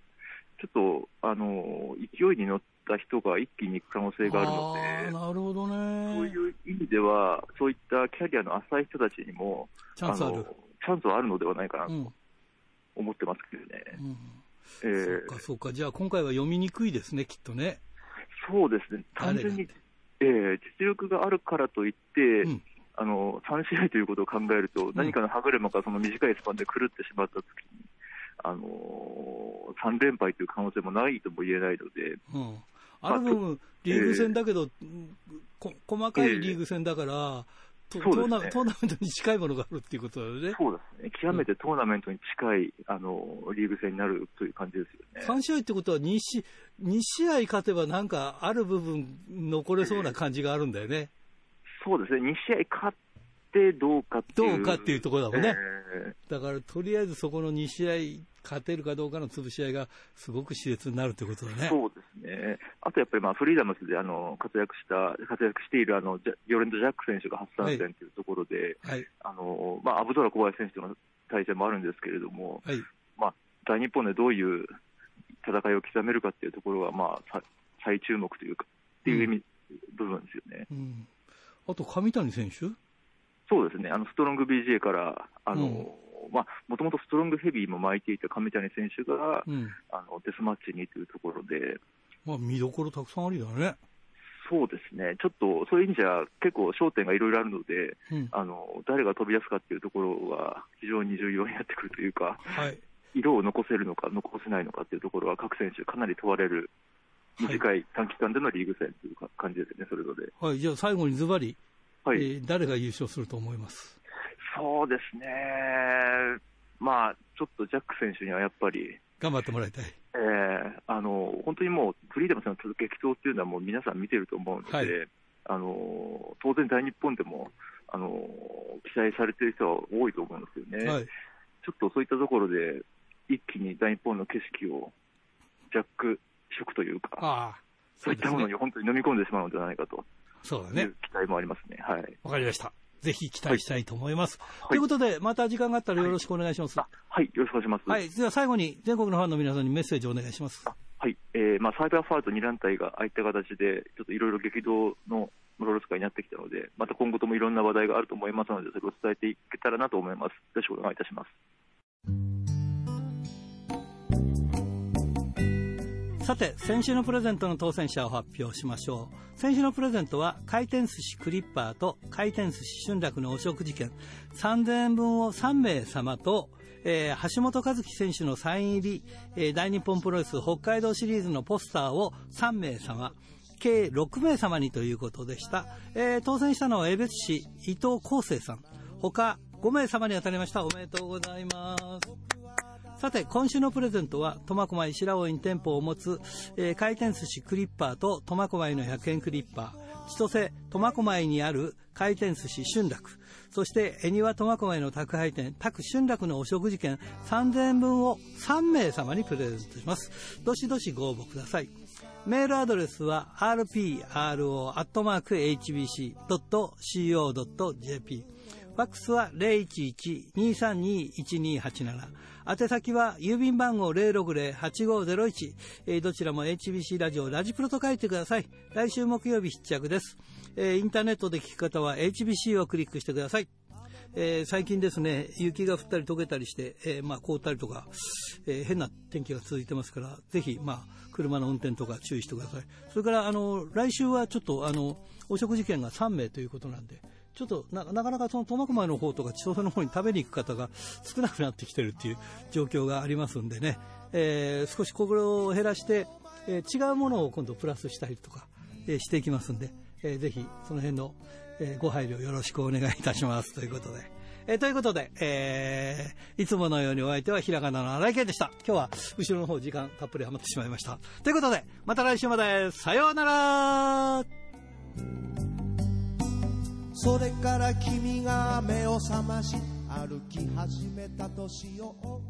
[SPEAKER 6] ちょっと、あの勢いに乗った人が一気に行く可能性があるので、
[SPEAKER 1] なるほどね。
[SPEAKER 6] そういう意味では、そういったキャリアの浅い人たちにも、
[SPEAKER 1] チャンスある。
[SPEAKER 6] チャンスはあるのではないかなと思ってますけどね。
[SPEAKER 1] うん、えー、そうか、そうか、じゃあ今回は読みにくいですね、きっとね。
[SPEAKER 6] そうですね、単純に、えー、実力があるからといって、うん、あの3試合ということを考えると、何かの歯車がその短いスパンで狂ってしまったときに、あのー、3連敗という可能性もないとも言えないので、
[SPEAKER 1] うん、ある分、リーグ戦だけど、えー、細かいリーグ戦だから、えートーナ、ね、トーナメントに近いものがあるっていうことだよね。
[SPEAKER 6] そうですね。極めてトーナメントに近い、あの、リーグ戦になるという感じですよね。
[SPEAKER 1] 3試合ってことは2試、2試合勝てばなんかある部分残れそうな感じがあるんだよね。
[SPEAKER 6] そうですね。2試合勝ってどうかって
[SPEAKER 1] いう。どうかっていうところだもんね。えー、だから、とりあえずそこの2試合勝てるかどうかの潰し合いがすごく熾烈になるということだね。
[SPEAKER 6] そうですね。あとやっぱりまあフリーダムスであの活躍した活躍しているあのヨレンド・ジャック選手が初参戦というところで、はい、あのまあアブドラ小林選手との対戦もあるんですけれども、はい、まあ大日本でどういう戦いを刻めるかっていうところはまあ最注目というかっていう意味、うん、部分ですよね。
[SPEAKER 1] うん、あと上谷選手？
[SPEAKER 6] そうですね。あのストロング BJ からあの。うんまあ、もともとストロングヘビーも巻いていた上谷選手が、うん、あのデスマッチにというところで、
[SPEAKER 1] まあ、見どころたくさんありだね。
[SPEAKER 6] そうですね、ちょっとそういう意味じゃ、結構焦点がいろいろあるので、うん、あの、誰が飛び出すかっていうところは、非常に重要になってくるというか、はい、色を残せるのか、残せないのかっていうところは、各選手、かなり問われる、短い短期間でのリーグ戦という感じですね、それぞれ。
[SPEAKER 1] はい、じゃあ最後にズバリ、はい。えー、誰が優勝すると思います？
[SPEAKER 6] そうですね、まあ、ちょっとジャック選手にはやっぱり、
[SPEAKER 1] 頑張ってもらいたい。
[SPEAKER 6] えー、あの本当にもう、フリーダムさんの激闘っていうのは、もう皆さん見てると思うので、はい、あの当然、大日本でもあの期待されてる人は多いと思うんですよね、はい、ちょっとそういったところで、一気に大日本の景色をジャック色というか、そういったものに本当に飲み込んでしまうのではないかと。
[SPEAKER 1] そうだね。
[SPEAKER 6] 期待もありますね。はい。
[SPEAKER 1] わかりました。ぜひ期待したいと思います。はい、ということで、また時間があったらよろしくお願いします。
[SPEAKER 6] はい、よろしくお願いします。
[SPEAKER 1] はい、では最後に全国のファンの皆さんにメッセージをお願いします。
[SPEAKER 6] はい、えー、まあ、サイバーファーと2団体がああいった形で、ちょっといろいろ激動のプロレス界になってきたので、また今後ともいろんな話題があると思いますので、それを伝えていけたらなと思います。よろしくお願いいたします。
[SPEAKER 1] さて、先週のプレゼントの当選者を発表しましょう。先週のプレゼントは、回転寿司クリッパーと回転寿司春楽のお食事券3000円分を3名様と、えー、橋本和樹選手のサイン入り、えー、大日本プロレス北海道シリーズのポスターを3名様、計6名様にということでした。えー、当選したのは江別市伊藤康生さん。他5名様に当たりました。おめでとうございます。さて、今週のプレゼントは、苫小牧白尾に店舗を持つ、えー、回転寿司クリッパーと苫小牧の100円クリッパー、千歳苫小牧にある回転寿司春楽、そして恵庭苫小牧の宅配店、宅春楽のお食事券3000円分を3名様にプレゼントします。どしどしご応募ください。メールアドレスは rpro.hbc.co.jp ファックスは011-232-1287。宛先は郵便番号060-8501。えー、どちらも HBC ラジオ、ラジプロと書いてください。来週木曜日必着です。えー、インターネットで聞き方は HBC をクリックしてください。えー、最近ですね、雪が降ったり溶けたりして、えー、まあ、凍ったりとか、えー、変な天気が続いてますから、ぜひ、まあ、車の運転とか注意してください。それから、あの、来週はちょっと、あの、お食事券が3名ということなんで、ちょっとなかなかその苫小牧の方とか千歳の方に食べに行く方が少なくなってきてるっていう状況がありますんでね、えー、少しこれを減らして、えー、違うものを今度プラスしたりとか、えー、していきますんで、えー、ぜひその辺の、えー、ご配慮よろしくお願いいたしますということで。えー、ということで、えー、いつものようにお相手はひらがなの荒井健でした。今日は後ろの方時間たっぷり余ってしまいました。ということで、また来週まで、さようなら
[SPEAKER 7] それから君が目を覚まし歩き始めた年を